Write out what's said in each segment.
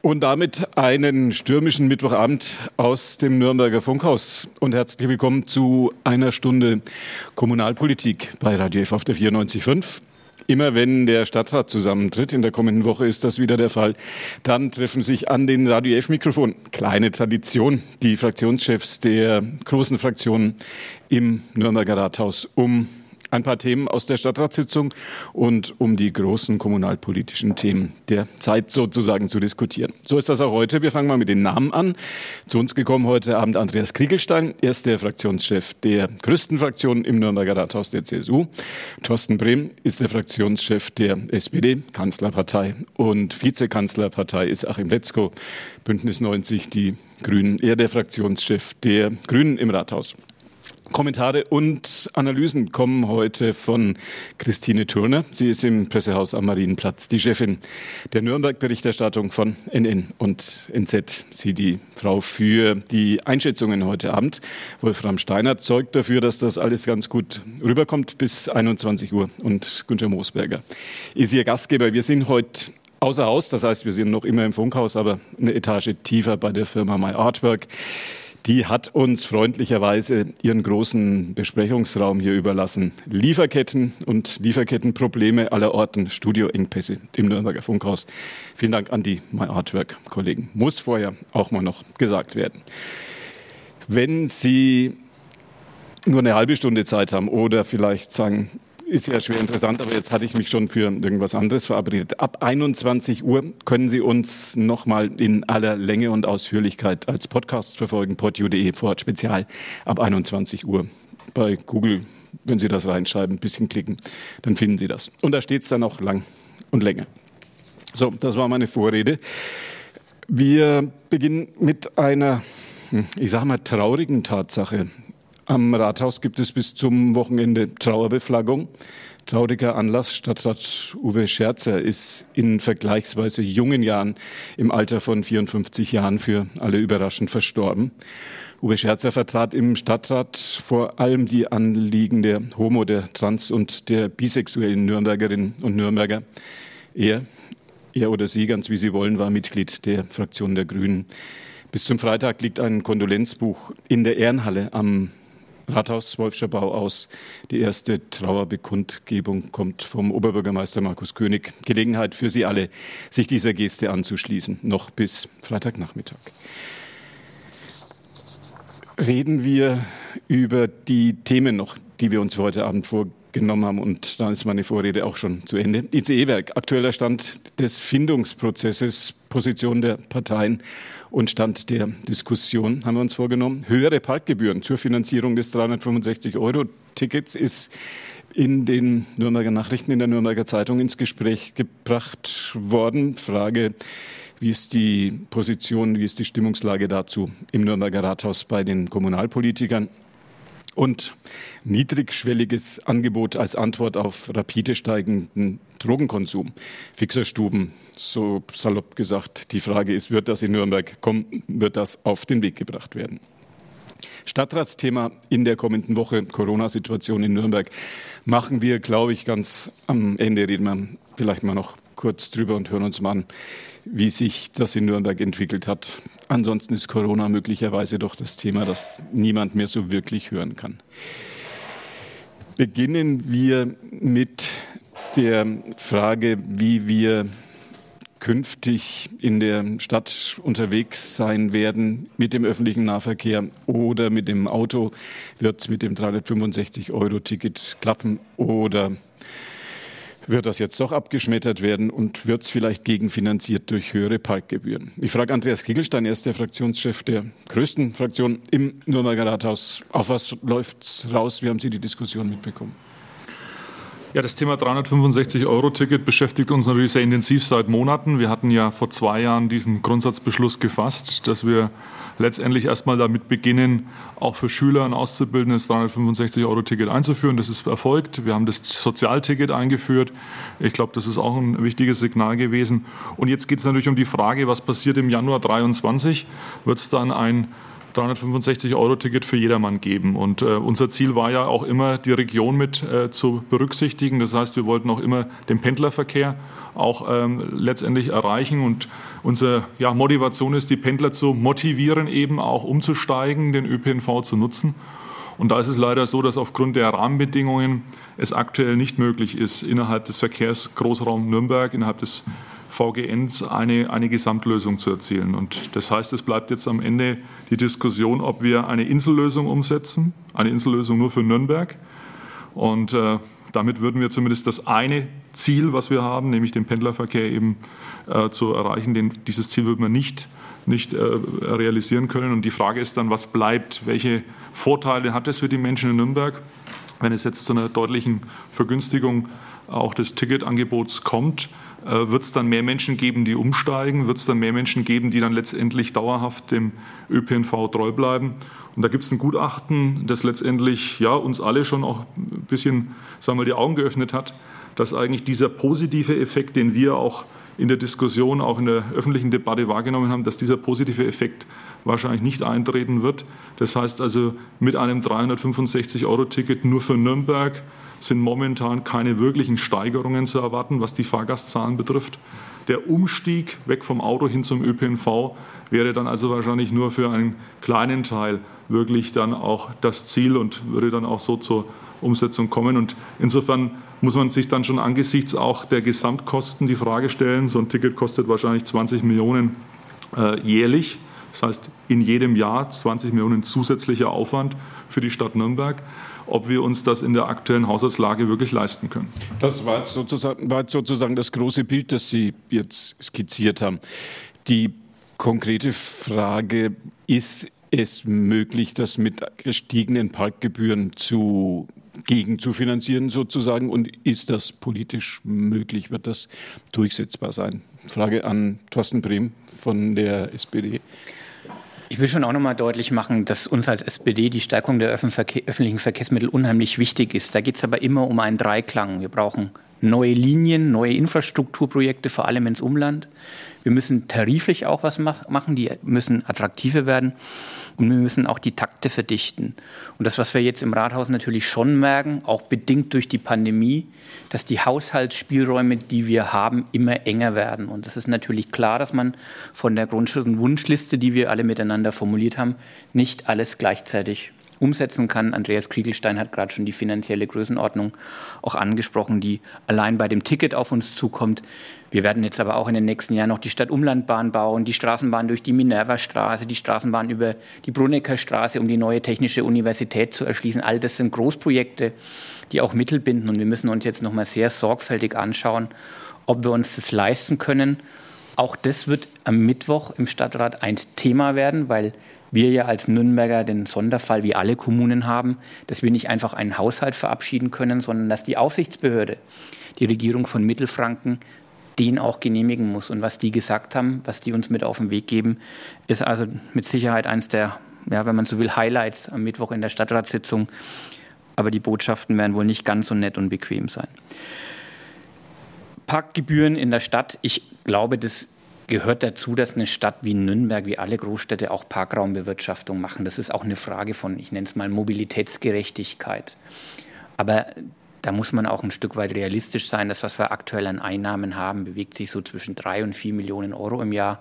Und damit einen stürmischen Mittwochabend aus dem Nürnberger Funkhaus. Und herzlich willkommen zu einer Stunde Kommunalpolitik bei Radio F auf der 94.5. Immer wenn der Stadtrat zusammentritt, in der kommenden Woche ist das wieder der Fall, dann treffen sich an den Radio F-Mikrofon, kleine Tradition, die Fraktionschefs der großen Fraktionen im Nürnberger Rathaus, um ein paar Themen aus der Stadtratssitzung und um die großen kommunalpolitischen Themen der Zeit sozusagen zu diskutieren. So ist das auch heute. Wir fangen mal mit den Namen an. Zu uns gekommen heute Abend Andreas Kriegelstein. Er ist der Fraktionschef der größten Fraktion im Nürnberger Rathaus der CSU. Thorsten Brehm ist der Fraktionschef der SPD, Kanzlerpartei. Und Vizekanzlerpartei ist Achim Letzko, Bündnis 90, die Grünen. Er der Fraktionschef der Grünen im Rathaus. Kommentare und Analysen kommen heute von Christine Turner. Sie ist im Pressehaus am Marienplatz die Chefin der Nürnberg-Berichterstattung von NN und NZ. Sie die Frau für die Einschätzungen heute Abend. Wolfram Steiner zeugt dafür, dass das alles ganz gut rüberkommt bis 21 Uhr. Und Günther Moosberger ist Ihr Gastgeber. Wir sind heute außer Haus, das heißt, wir sind noch immer im Funkhaus, aber eine Etage tiefer bei der Firma My Artwork. Die hat uns freundlicherweise ihren großen Besprechungsraum hier überlassen. Lieferketten und Lieferkettenprobleme aller Orten, Studioengpässe im Nürnberger Funkhaus. Vielen Dank an die My Artwork Kollegen. Muss vorher auch mal noch gesagt werden. Wenn Sie nur eine halbe Stunde Zeit haben oder vielleicht sagen, ist ja schwer interessant, aber jetzt hatte ich mich schon für irgendwas anderes verabredet. Ab 21 Uhr können Sie uns nochmal in aller Länge und Ausführlichkeit als Podcast verfolgen. podu.de Vorort Spezial ab 21 Uhr. Bei Google, wenn Sie das reinschreiben, ein bisschen klicken, dann finden Sie das. Und da steht es dann auch lang und länger. So, das war meine Vorrede. Wir beginnen mit einer, hm, ich sage mal, traurigen Tatsache. Am Rathaus gibt es bis zum Wochenende Trauerbeflaggung. Trauriger Anlass. Stadtrat Uwe Scherzer ist in vergleichsweise jungen Jahren, im Alter von 54 Jahren, für alle überraschend verstorben. Uwe Scherzer vertrat im Stadtrat vor allem die Anliegen der Homo-, der Trans- und der bisexuellen Nürnbergerinnen und Nürnberger. Er, er oder sie, ganz wie sie wollen, war Mitglied der Fraktion der Grünen. Bis zum Freitag liegt ein Kondolenzbuch in der Ehrenhalle am Rathaus Wolfscher Bau aus. Die erste Trauerbekundgebung kommt vom Oberbürgermeister Markus König. Gelegenheit für Sie alle, sich dieser Geste anzuschließen, noch bis Freitagnachmittag. Reden wir über die Themen noch, die wir uns für heute Abend vorgenommen genommen haben. Und dann ist meine Vorrede auch schon zu Ende. ICE-Werk, aktueller Stand des Findungsprozesses, Position der Parteien und Stand der Diskussion haben wir uns vorgenommen. Höhere Parkgebühren zur Finanzierung des 365-Euro-Tickets ist in den Nürnberger Nachrichten, in der Nürnberger Zeitung ins Gespräch gebracht worden. Frage, wie ist die Position, wie ist die Stimmungslage dazu im Nürnberger Rathaus bei den Kommunalpolitikern? Und niedrigschwelliges Angebot als Antwort auf rapide steigenden Drogenkonsum. Fixerstuben, so salopp gesagt. Die Frage ist, wird das in Nürnberg kommen? Wird das auf den Weg gebracht werden? Stadtratsthema in der kommenden Woche, Corona-Situation in Nürnberg, machen wir, glaube ich, ganz am Ende reden wir vielleicht mal noch kurz drüber und hören uns mal an, wie sich das in Nürnberg entwickelt hat. Ansonsten ist Corona möglicherweise doch das Thema, das niemand mehr so wirklich hören kann. Beginnen wir mit der Frage, wie wir künftig in der Stadt unterwegs sein werden mit dem öffentlichen Nahverkehr oder mit dem Auto. Wird es mit dem 365-Euro-Ticket klappen oder wird das jetzt doch abgeschmettert werden und wird es vielleicht gegenfinanziert durch höhere Parkgebühren? Ich frage Andreas Kiegelstein, er ist der Fraktionschef der größten Fraktion im Nürnberger Rathaus. Auf was läuft es raus? Wie haben Sie die Diskussion mitbekommen? Ja, das Thema 365-Euro-Ticket beschäftigt uns natürlich sehr intensiv seit Monaten. Wir hatten ja vor zwei Jahren diesen Grundsatzbeschluss gefasst, dass wir letztendlich erstmal damit beginnen, auch für Schüler und Auszubildende das 365-Euro-Ticket einzuführen. Das ist erfolgt. Wir haben das Sozialticket eingeführt. Ich glaube, das ist auch ein wichtiges Signal gewesen. Und jetzt geht es natürlich um die Frage, was passiert im Januar 2023? Wird es dann ein 365-Euro-Ticket für jedermann geben. Und äh, unser Ziel war ja auch immer, die Region mit äh, zu berücksichtigen. Das heißt, wir wollten auch immer den Pendlerverkehr auch ähm, letztendlich erreichen. Und unsere ja, Motivation ist, die Pendler zu motivieren, eben auch umzusteigen, den ÖPNV zu nutzen. Und da ist es leider so, dass aufgrund der Rahmenbedingungen es aktuell nicht möglich ist, innerhalb des Verkehrsgroßraums Nürnberg, innerhalb des VGNs eine, eine Gesamtlösung zu erzielen. Und das heißt, es bleibt jetzt am Ende die Diskussion, ob wir eine Insellösung umsetzen, eine Insellösung nur für Nürnberg. Und äh, damit würden wir zumindest das eine Ziel, was wir haben, nämlich den Pendlerverkehr eben äh, zu erreichen, den, dieses Ziel würden wir nicht nicht äh, realisieren können. Und die Frage ist dann, was bleibt? Welche Vorteile hat es für die Menschen in Nürnberg, wenn es jetzt zu einer deutlichen Vergünstigung auch des Ticketangebots kommt? Äh, wird es dann mehr Menschen geben, die umsteigen? Wird es dann mehr Menschen geben, die dann letztendlich dauerhaft dem ÖPNV treu bleiben? Und da gibt es ein Gutachten, das letztendlich ja, uns alle schon auch ein bisschen sagen wir, die Augen geöffnet hat, dass eigentlich dieser positive Effekt, den wir auch in der Diskussion, auch in der öffentlichen Debatte wahrgenommen haben, dass dieser positive Effekt wahrscheinlich nicht eintreten wird. Das heißt also, mit einem 365-Euro-Ticket nur für Nürnberg sind momentan keine wirklichen Steigerungen zu erwarten, was die Fahrgastzahlen betrifft. Der Umstieg weg vom Auto hin zum ÖPNV wäre dann also wahrscheinlich nur für einen kleinen Teil wirklich dann auch das Ziel und würde dann auch so zur Umsetzung kommen. Und insofern muss man sich dann schon angesichts auch der Gesamtkosten die Frage stellen, so ein Ticket kostet wahrscheinlich 20 Millionen äh, jährlich. Das heißt, in jedem Jahr 20 Millionen zusätzlicher Aufwand für die Stadt Nürnberg ob wir uns das in der aktuellen Haushaltslage wirklich leisten können. Das war jetzt sozusagen, war jetzt sozusagen das große Bild, das Sie jetzt skizziert haben. Die konkrete Frage ist es möglich, das mit gestiegenen Parkgebühren zu gegen sozusagen? Und ist das politisch möglich? Wird das durchsetzbar sein? Frage an Thorsten Brehm von der SPD. Ich will schon auch noch mal deutlich machen, dass uns als SPD die Stärkung der öffentlichen Verkehrsmittel unheimlich wichtig ist. Da geht es aber immer um einen Dreiklang. Wir brauchen neue Linien, neue Infrastrukturprojekte, vor allem ins Umland. Wir müssen tariflich auch was machen, die müssen attraktiver werden. Und wir müssen auch die Takte verdichten. Und das, was wir jetzt im Rathaus natürlich schon merken, auch bedingt durch die Pandemie, dass die Haushaltsspielräume, die wir haben, immer enger werden. Und es ist natürlich klar, dass man von der Grundschutz- und Wunschliste, die wir alle miteinander formuliert haben, nicht alles gleichzeitig umsetzen kann. Andreas Kriegelstein hat gerade schon die finanzielle Größenordnung auch angesprochen, die allein bei dem Ticket auf uns zukommt. Wir werden jetzt aber auch in den nächsten Jahren noch die Stadtumlandbahn bauen, die Straßenbahn durch die Minerva-Straße, die Straßenbahn über die Brunnecker Straße, um die neue technische Universität zu erschließen. All das sind Großprojekte, die auch Mittel binden. Und wir müssen uns jetzt noch mal sehr sorgfältig anschauen, ob wir uns das leisten können. Auch das wird am Mittwoch im Stadtrat ein Thema werden, weil wir ja als Nürnberger den Sonderfall wie alle Kommunen haben, dass wir nicht einfach einen Haushalt verabschieden können, sondern dass die Aufsichtsbehörde, die Regierung von Mittelfranken, den auch genehmigen muss. Und was die gesagt haben, was die uns mit auf den Weg geben, ist also mit Sicherheit eines der, ja, wenn man so will, Highlights am Mittwoch in der Stadtratssitzung. Aber die Botschaften werden wohl nicht ganz so nett und bequem sein. Parkgebühren in der Stadt, ich glaube, das gehört dazu, dass eine Stadt wie Nürnberg, wie alle Großstädte auch Parkraumbewirtschaftung machen. Das ist auch eine Frage von, ich nenne es mal Mobilitätsgerechtigkeit. Aber da muss man auch ein Stück weit realistisch sein. Das, was wir aktuell an Einnahmen haben, bewegt sich so zwischen drei und vier Millionen Euro im Jahr.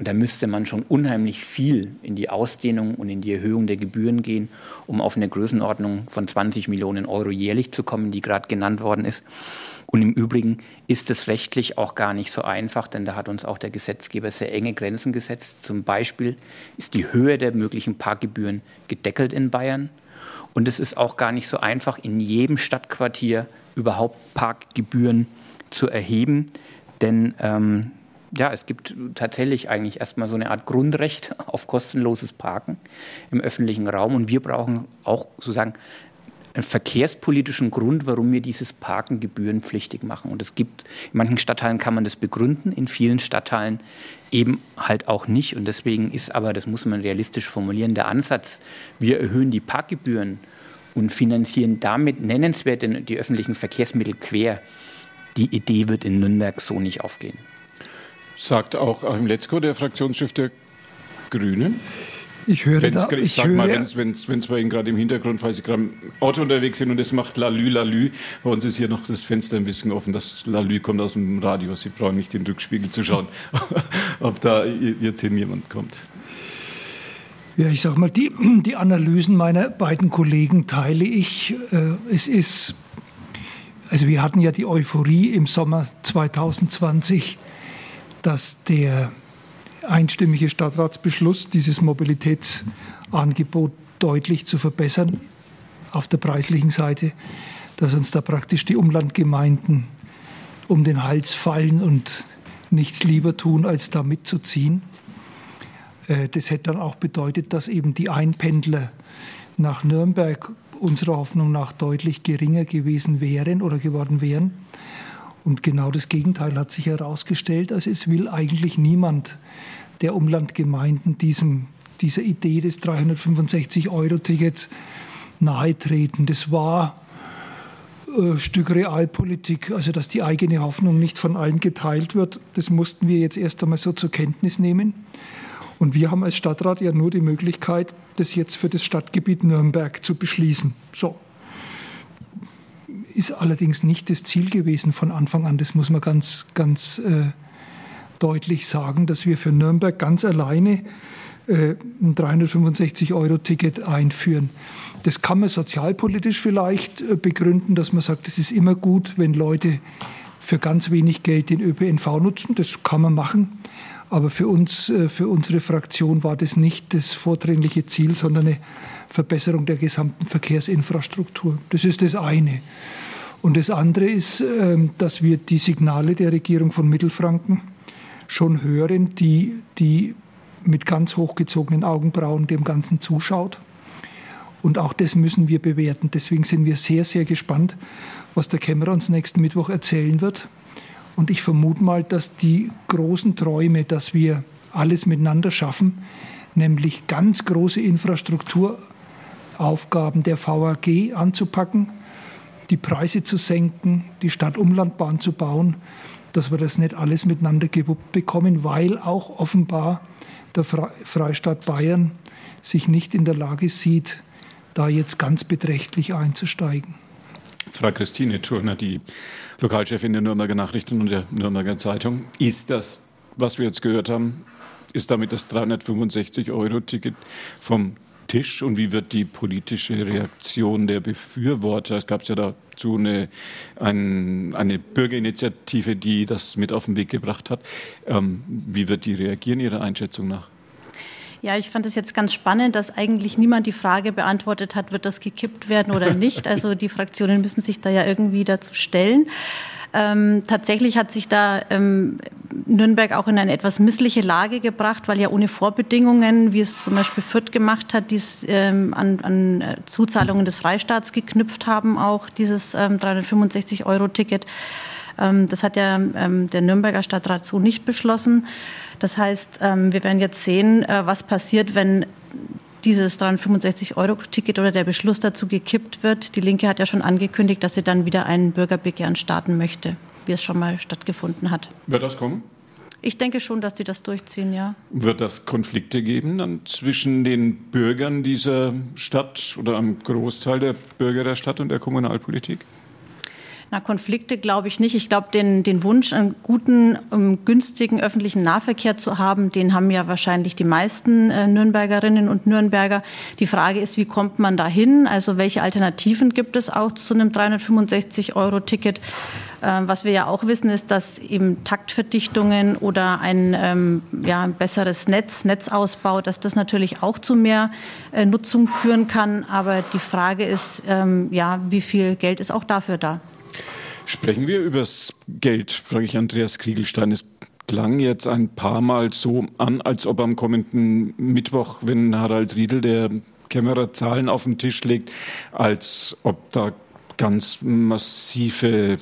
Und da müsste man schon unheimlich viel in die Ausdehnung und in die Erhöhung der Gebühren gehen, um auf eine Größenordnung von 20 Millionen Euro jährlich zu kommen, die gerade genannt worden ist. Und im Übrigen ist es rechtlich auch gar nicht so einfach, denn da hat uns auch der Gesetzgeber sehr enge Grenzen gesetzt. Zum Beispiel ist die Höhe der möglichen Parkgebühren gedeckelt in Bayern. Und es ist auch gar nicht so einfach, in jedem Stadtquartier überhaupt Parkgebühren zu erheben. Denn ähm, ja, es gibt tatsächlich eigentlich erstmal so eine Art Grundrecht auf kostenloses Parken im öffentlichen Raum. Und wir brauchen auch sozusagen einen verkehrspolitischen Grund, warum wir dieses Parken gebührenpflichtig machen. Und es gibt, in manchen Stadtteilen kann man das begründen, in vielen Stadtteilen eben halt auch nicht. Und deswegen ist aber, das muss man realistisch formulieren, der Ansatz, wir erhöhen die Parkgebühren und finanzieren damit nennenswert die öffentlichen Verkehrsmittel quer. Die Idee wird in Nürnberg so nicht aufgehen. Sagt auch Achim Letzko, der Fraktionschef der Grünen. Ich höre wenn's, da, ich, sag höre, mal, wenn es bei Ihnen gerade im Hintergrund, falls Sie gerade im Auto unterwegs sind und es macht Lalü, Lalü. Bei uns ist hier noch das Fenster ein bisschen offen. Das Lalü kommt aus dem Radio. Sie brauchen nicht in den Rückspiegel zu schauen, ob da jetzt hier jemand kommt. Ja, ich sage mal, die, die Analysen meiner beiden Kollegen teile ich. Äh, es ist, also wir hatten ja die Euphorie im Sommer 2020, dass der einstimmige Stadtratsbeschluss, dieses Mobilitätsangebot deutlich zu verbessern auf der preislichen Seite, dass uns da praktisch die Umlandgemeinden um den Hals fallen und nichts lieber tun, als da mitzuziehen. Äh, das hätte dann auch bedeutet, dass eben die Einpendler nach Nürnberg unserer Hoffnung nach deutlich geringer gewesen wären oder geworden wären. Und genau das Gegenteil hat sich herausgestellt. Also es will eigentlich niemand der Umlandgemeinden diesem, dieser Idee des 365-Euro-Tickets nahetreten. Das war äh, Stück Realpolitik, also dass die eigene Hoffnung nicht von allen geteilt wird. Das mussten wir jetzt erst einmal so zur Kenntnis nehmen. Und wir haben als Stadtrat ja nur die Möglichkeit, das jetzt für das Stadtgebiet Nürnberg zu beschließen. So. Ist allerdings nicht das Ziel gewesen von Anfang an, das muss man ganz, ganz äh, deutlich sagen, dass wir für Nürnberg ganz alleine äh, ein 365-Euro-Ticket einführen. Das kann man sozialpolitisch vielleicht äh, begründen, dass man sagt, es ist immer gut, wenn Leute für ganz wenig Geld den ÖPNV nutzen. Das kann man machen. Aber für uns, äh, für unsere Fraktion war das nicht das vordringliche Ziel, sondern eine Verbesserung der gesamten Verkehrsinfrastruktur. Das ist das eine. Und das andere ist, ähm, dass wir die Signale der Regierung von Mittelfranken schon hören, die, die mit ganz hochgezogenen Augenbrauen dem Ganzen zuschaut. Und auch das müssen wir bewerten. Deswegen sind wir sehr, sehr gespannt, was der Kämmerer uns nächsten Mittwoch erzählen wird. Und ich vermute mal, dass die großen Träume, dass wir alles miteinander schaffen, nämlich ganz große Infrastrukturaufgaben der VAG anzupacken, die Preise zu senken, die Stadtumlandbahn zu bauen, dass wir das nicht alles miteinander gewuppt bekommen, weil auch offenbar der Freistaat Bayern sich nicht in der Lage sieht, da jetzt ganz beträchtlich einzusteigen. Frau Christine Turner, die Lokalchefin der Nürnberger Nachrichten und der Nürnberger Zeitung. Ist das, was wir jetzt gehört haben, ist damit das 365-Euro-Ticket vom Tisch und wie wird die politische Reaktion der Befürworter? Es gab ja dazu eine, ein, eine Bürgerinitiative, die das mit auf den Weg gebracht hat. Ähm, wie wird die reagieren, Ihrer Einschätzung nach? Ja, ich fand es jetzt ganz spannend, dass eigentlich niemand die Frage beantwortet hat, wird das gekippt werden oder nicht. Also die Fraktionen müssen sich da ja irgendwie dazu stellen. Ähm, tatsächlich hat sich da ähm, Nürnberg auch in eine etwas missliche Lage gebracht, weil ja ohne Vorbedingungen, wie es zum Beispiel Fürth gemacht hat, dies ähm, an, an äh, Zuzahlungen des Freistaats geknüpft haben, auch dieses ähm, 365-Euro-Ticket. Ähm, das hat ja ähm, der Nürnberger Stadtrat so nicht beschlossen. Das heißt, ähm, wir werden jetzt sehen, äh, was passiert, wenn dieses 365-Euro-Ticket oder der Beschluss dazu gekippt wird. Die Linke hat ja schon angekündigt, dass sie dann wieder ein Bürgerbegehren starten möchte, wie es schon mal stattgefunden hat. Wird das kommen? Ich denke schon, dass die das durchziehen, ja. Wird das Konflikte geben dann zwischen den Bürgern dieser Stadt oder einem Großteil der Bürger der Stadt und der Kommunalpolitik? Na, Konflikte glaube ich nicht. Ich glaube, den, den Wunsch, einen guten, um, ähm, günstigen öffentlichen Nahverkehr zu haben, den haben ja wahrscheinlich die meisten äh, Nürnbergerinnen und Nürnberger. Die Frage ist, wie kommt man dahin? Also welche Alternativen gibt es auch zu einem 365-Euro-Ticket? Äh, was wir ja auch wissen, ist, dass eben Taktverdichtungen oder ein, ähm, ja, besseres Netz, Netzausbau, dass das natürlich auch zu mehr äh, Nutzung führen kann. Aber die Frage ist, ähm, ja, wie viel Geld ist auch dafür da? Sprechen wir über das Geld, frage ich Andreas Kriegelstein. Es klang jetzt ein paar Mal so an, als ob am kommenden Mittwoch, wenn Harald Riedel, der Kämmerer, Zahlen auf den Tisch legt, als ob da ganz massive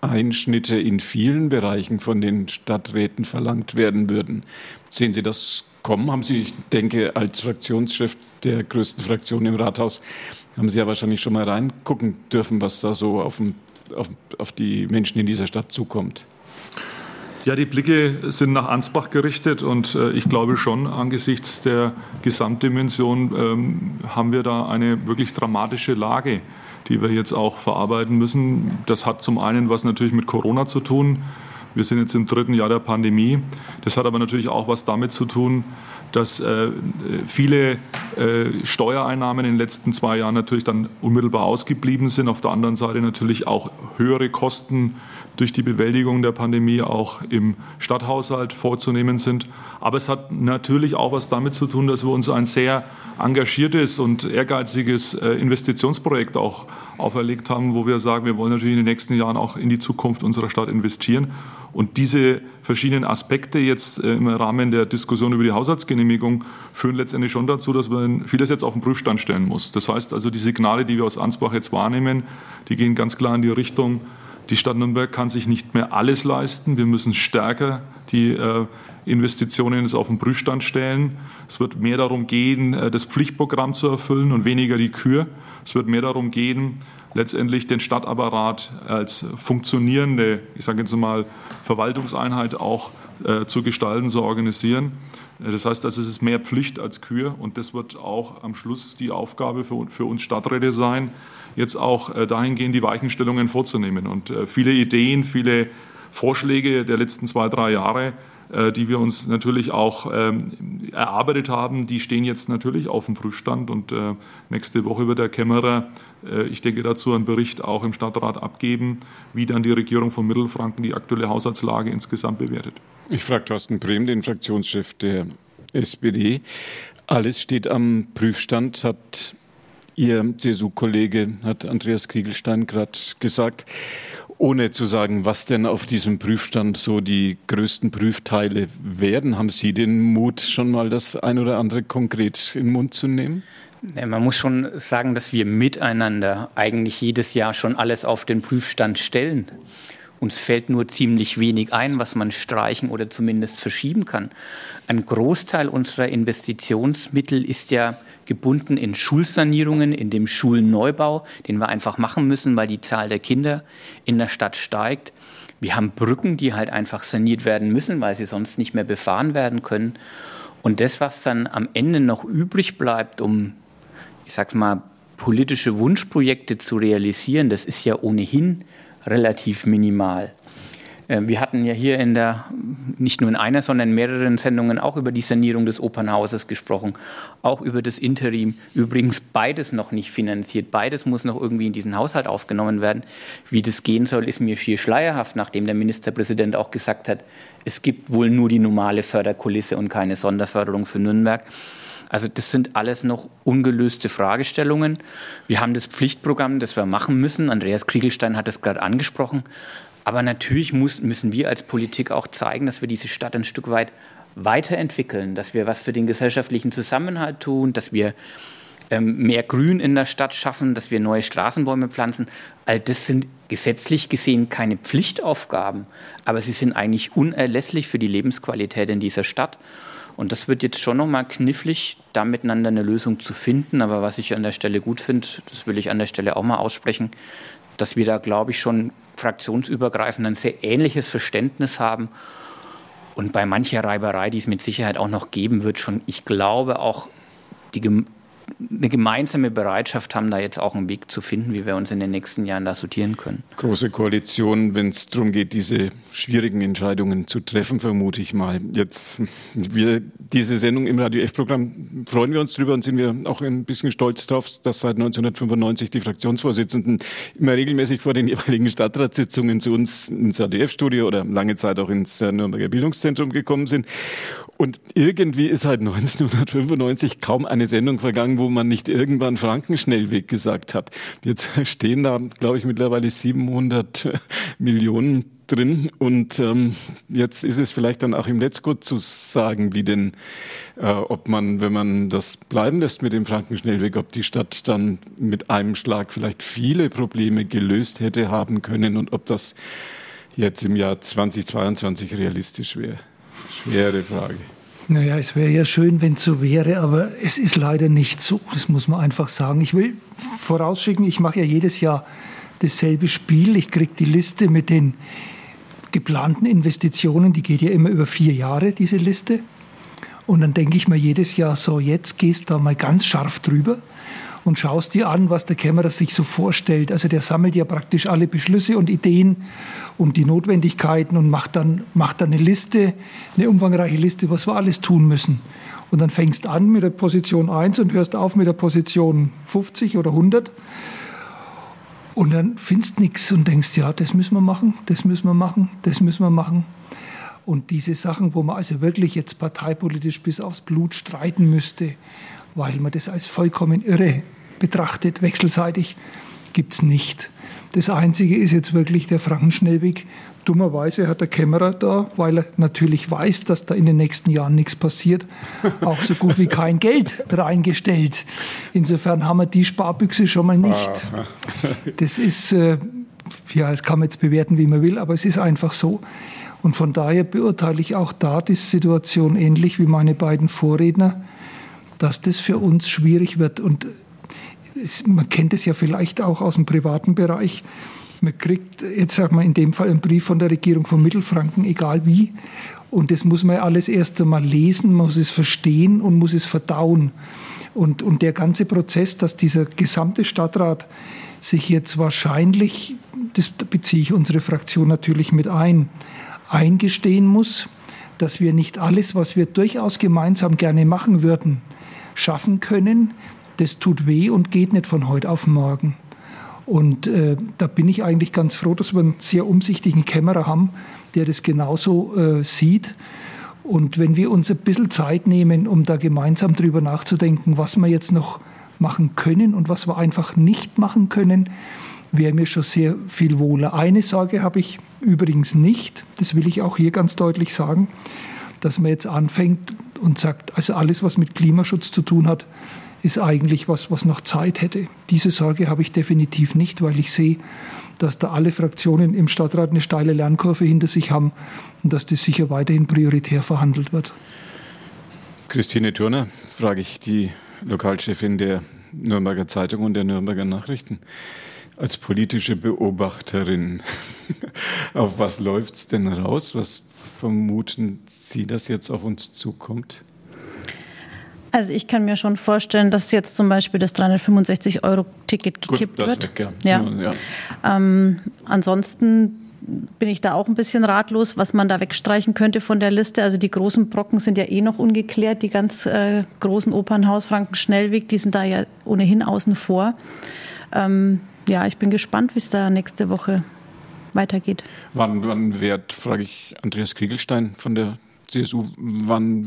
Einschnitte in vielen Bereichen von den Stadträten verlangt werden würden. Sehen Sie das kommen? Haben Sie, ich denke, als Fraktionschef der größten Fraktion im Rathaus, haben Sie ja wahrscheinlich schon mal reingucken dürfen, was da so auf dem auf, auf die Menschen in dieser Stadt zukommt? Ja, die Blicke sind nach Ansbach gerichtet und äh, ich glaube schon, angesichts der Gesamtdimension ähm, haben wir da eine wirklich dramatische Lage, die wir jetzt auch verarbeiten müssen. Das hat zum einen was natürlich mit Corona zu tun. Wir sind jetzt im dritten Jahr der Pandemie. Das hat aber natürlich auch was damit zu tun, dass äh, viele äh, Steuereinnahmen in den letzten zwei Jahren natürlich dann unmittelbar ausgeblieben sind. Auf der anderen Seite natürlich auch höhere Kosten durch die Bewältigung der Pandemie auch im Stadthaushalt vorzunehmen sind. Aber es hat natürlich auch was damit zu tun, dass wir uns ein sehr engagiertes und ehrgeiziges äh, Investitionsprojekt auch auferlegt haben, wo wir sagen, wir wollen natürlich in den nächsten Jahren auch in die Zukunft unserer Stadt investieren. Und diese verschiedenen Aspekte jetzt äh, im Rahmen der Diskussion über die Haushaltsgenehmigung führen letztendlich schon dazu, dass man vieles jetzt auf den Prüfstand stellen muss. Das heißt also, die Signale, die wir aus Ansbach jetzt wahrnehmen, die gehen ganz klar in die Richtung, die Stadt Nürnberg kann sich nicht mehr alles leisten. Wir müssen stärker die äh, Investitionen auf den Prüfstand stellen. Es wird mehr darum gehen, äh, das Pflichtprogramm zu erfüllen und weniger die Kür. Es wird mehr darum gehen, letztendlich den Stadtapparat als funktionierende, ich sage jetzt mal, Verwaltungseinheit auch äh, zu gestalten, zu organisieren. Äh, das heißt, das ist mehr Pflicht als Kür und das wird auch am Schluss die Aufgabe für, für uns Stadträte sein, jetzt auch äh, dahingehend die Weichenstellungen vorzunehmen. Und äh, viele Ideen, viele Vorschläge der letzten zwei, drei Jahre, äh, die wir uns natürlich auch ähm, erarbeitet haben, die stehen jetzt natürlich auf dem Prüfstand. Und nächste Woche wird der Kämmerer, ich denke dazu, einen Bericht auch im Stadtrat abgeben, wie dann die Regierung von Mittelfranken die aktuelle Haushaltslage insgesamt bewertet. Ich frage Thorsten Brehm, den Fraktionschef der SPD. Alles steht am Prüfstand, hat Ihr CSU-Kollege hat Andreas Kriegelstein gerade gesagt, ohne zu sagen, was denn auf diesem Prüfstand so die größten Prüfteile werden. Haben Sie den Mut, schon mal das ein oder andere konkret in den Mund zu nehmen? Man muss schon sagen, dass wir miteinander eigentlich jedes Jahr schon alles auf den Prüfstand stellen. Uns fällt nur ziemlich wenig ein, was man streichen oder zumindest verschieben kann. Ein Großteil unserer Investitionsmittel ist ja gebunden in Schulsanierungen, in dem Schulneubau, den wir einfach machen müssen, weil die Zahl der Kinder in der Stadt steigt. Wir haben Brücken, die halt einfach saniert werden müssen, weil sie sonst nicht mehr befahren werden können. Und das, was dann am Ende noch übrig bleibt, um, ich sag's mal, politische Wunschprojekte zu realisieren, das ist ja ohnehin relativ minimal. Äh, wir hatten ja hier in der, nicht nur in einer, sondern in mehreren Sendungen auch über die Sanierung des Opernhauses gesprochen, auch über das Interim. Übrigens beides noch nicht finanziert. Beides muss noch irgendwie in diesen Haushalt aufgenommen werden. Wie das gehen soll, ist mir schier schleierhaft, nachdem der Ministerpräsident auch gesagt hat, es gibt wohl nur die normale Förderkulisse und keine Sonderförderung für Nürnberg. Also das sind alles noch ungelöste Fragestellungen. Wir haben das Pflichtprogramm, das wir machen müssen. Andreas Kriegelstein hat es gerade angesprochen. Aber natürlich muss, müssen wir als Politik auch zeigen, dass wir diese Stadt ein Stück weit weiterentwickeln, dass wir was für den gesellschaftlichen Zusammenhalt tun, dass wir ähm, mehr Grün in der Stadt schaffen, dass wir neue Straßenbäume pflanzen. All das sind gesetzlich gesehen keine Pflichtaufgaben, aber sie sind eigentlich unerlässlich für die Lebensqualität in dieser Stadt. Und das wird jetzt schon nochmal knifflig, da miteinander eine Lösung zu finden. Aber was ich an der Stelle gut finde, das will ich an der Stelle auch mal aussprechen, dass wir da, glaube ich, schon fraktionsübergreifend ein sehr ähnliches Verständnis haben. Und bei mancher Reiberei, die es mit Sicherheit auch noch geben wird, schon, ich glaube, auch die eine gemeinsame Bereitschaft haben, da jetzt auch einen Weg zu finden, wie wir uns in den nächsten Jahren da sortieren können. Große Koalition, wenn es darum geht, diese schwierigen Entscheidungen zu treffen, vermute ich mal. Jetzt, wir, diese Sendung im Radio F-Programm, freuen wir uns drüber und sind wir auch ein bisschen stolz drauf, dass seit 1995 die Fraktionsvorsitzenden immer regelmäßig vor den jeweiligen Stadtratssitzungen zu uns ins Radio F-Studio oder lange Zeit auch ins Nürnberger Bildungszentrum gekommen sind. Und irgendwie ist seit 1995 kaum eine Sendung vergangen, wo man nicht irgendwann Frankenschnellweg gesagt hat. Jetzt stehen da, glaube ich, mittlerweile 700 Millionen drin. Und ähm, jetzt ist es vielleicht dann auch im gut zu sagen, wie denn, äh, ob man, wenn man das bleiben lässt mit dem Frankenschnellweg, ob die Stadt dann mit einem Schlag vielleicht viele Probleme gelöst hätte haben können und ob das jetzt im Jahr 2022 realistisch wäre. Schwere Frage. Naja, es wäre ja schön, wenn es so wäre, aber es ist leider nicht so. Das muss man einfach sagen. Ich will vorausschicken, ich mache ja jedes Jahr dasselbe Spiel. Ich kriege die Liste mit den geplanten Investitionen, die geht ja immer über vier Jahre, diese Liste. Und dann denke ich mir jedes Jahr so, jetzt gehst du da mal ganz scharf drüber und schaust dir an, was der Kämmerer sich so vorstellt. Also der sammelt ja praktisch alle Beschlüsse und Ideen und die Notwendigkeiten und macht dann, macht dann eine Liste, eine umfangreiche Liste, was wir alles tun müssen. Und dann fängst an mit der Position 1 und hörst auf mit der Position 50 oder 100. Und dann findest nichts und denkst, ja, das müssen wir machen, das müssen wir machen, das müssen wir machen. Und diese Sachen, wo man also wirklich jetzt parteipolitisch bis aufs Blut streiten müsste, weil man das als vollkommen irre betrachtet, wechselseitig, gibt es nicht. Das Einzige ist jetzt wirklich der Frankenschnellweg. Dummerweise hat der Kämmerer da, weil er natürlich weiß, dass da in den nächsten Jahren nichts passiert, auch so gut wie kein Geld reingestellt. Insofern haben wir die Sparbüchse schon mal nicht. Das ist, äh, ja, das kann man jetzt bewerten, wie man will, aber es ist einfach so. Und von daher beurteile ich auch da die Situation ähnlich wie meine beiden Vorredner, dass das für uns schwierig wird. Und man kennt es ja vielleicht auch aus dem privaten Bereich. Man kriegt jetzt sagen wir in dem Fall einen Brief von der Regierung von Mittelfranken, egal wie. Und das muss man alles erst einmal lesen, muss es verstehen und muss es verdauen. Und, und der ganze Prozess, dass dieser gesamte Stadtrat sich jetzt wahrscheinlich, das beziehe ich unsere Fraktion natürlich mit ein, eingestehen muss, dass wir nicht alles, was wir durchaus gemeinsam gerne machen würden, schaffen können. Das tut weh und geht nicht von heute auf morgen. Und äh, da bin ich eigentlich ganz froh, dass wir einen sehr umsichtigen Kämmerer haben, der das genauso äh, sieht. Und wenn wir uns ein bisschen Zeit nehmen, um da gemeinsam drüber nachzudenken, was wir jetzt noch machen können und was wir einfach nicht machen können, wäre mir schon sehr viel wohler. Eine Sorge habe ich übrigens nicht, das will ich auch hier ganz deutlich sagen, dass man jetzt anfängt und sagt, also alles, was mit Klimaschutz zu tun hat, ist eigentlich was, was noch Zeit hätte. Diese Sorge habe ich definitiv nicht, weil ich sehe, dass da alle Fraktionen im Stadtrat eine steile Lernkurve hinter sich haben und dass das sicher weiterhin prioritär verhandelt wird. Christine Turner, frage ich die Lokalchefin der Nürnberger Zeitung und der Nürnberger Nachrichten. Als politische Beobachterin, auf was läuft es denn raus? Was vermuten Sie, dass jetzt auf uns zukommt? Also ich kann mir schon vorstellen, dass jetzt zum Beispiel das 365-Euro-Ticket gekippt Gut, das wird. Weg, ja. ja. ja. Ähm, ansonsten bin ich da auch ein bisschen ratlos, was man da wegstreichen könnte von der Liste. Also die großen Brocken sind ja eh noch ungeklärt. Die ganz äh, großen Opernhaus Franken-Schnellweg, die sind da ja ohnehin außen vor. Ähm, ja, ich bin gespannt, wie es da nächste Woche weitergeht. Wann, wann wird, frage ich Andreas Kriegelstein von der CSU, wann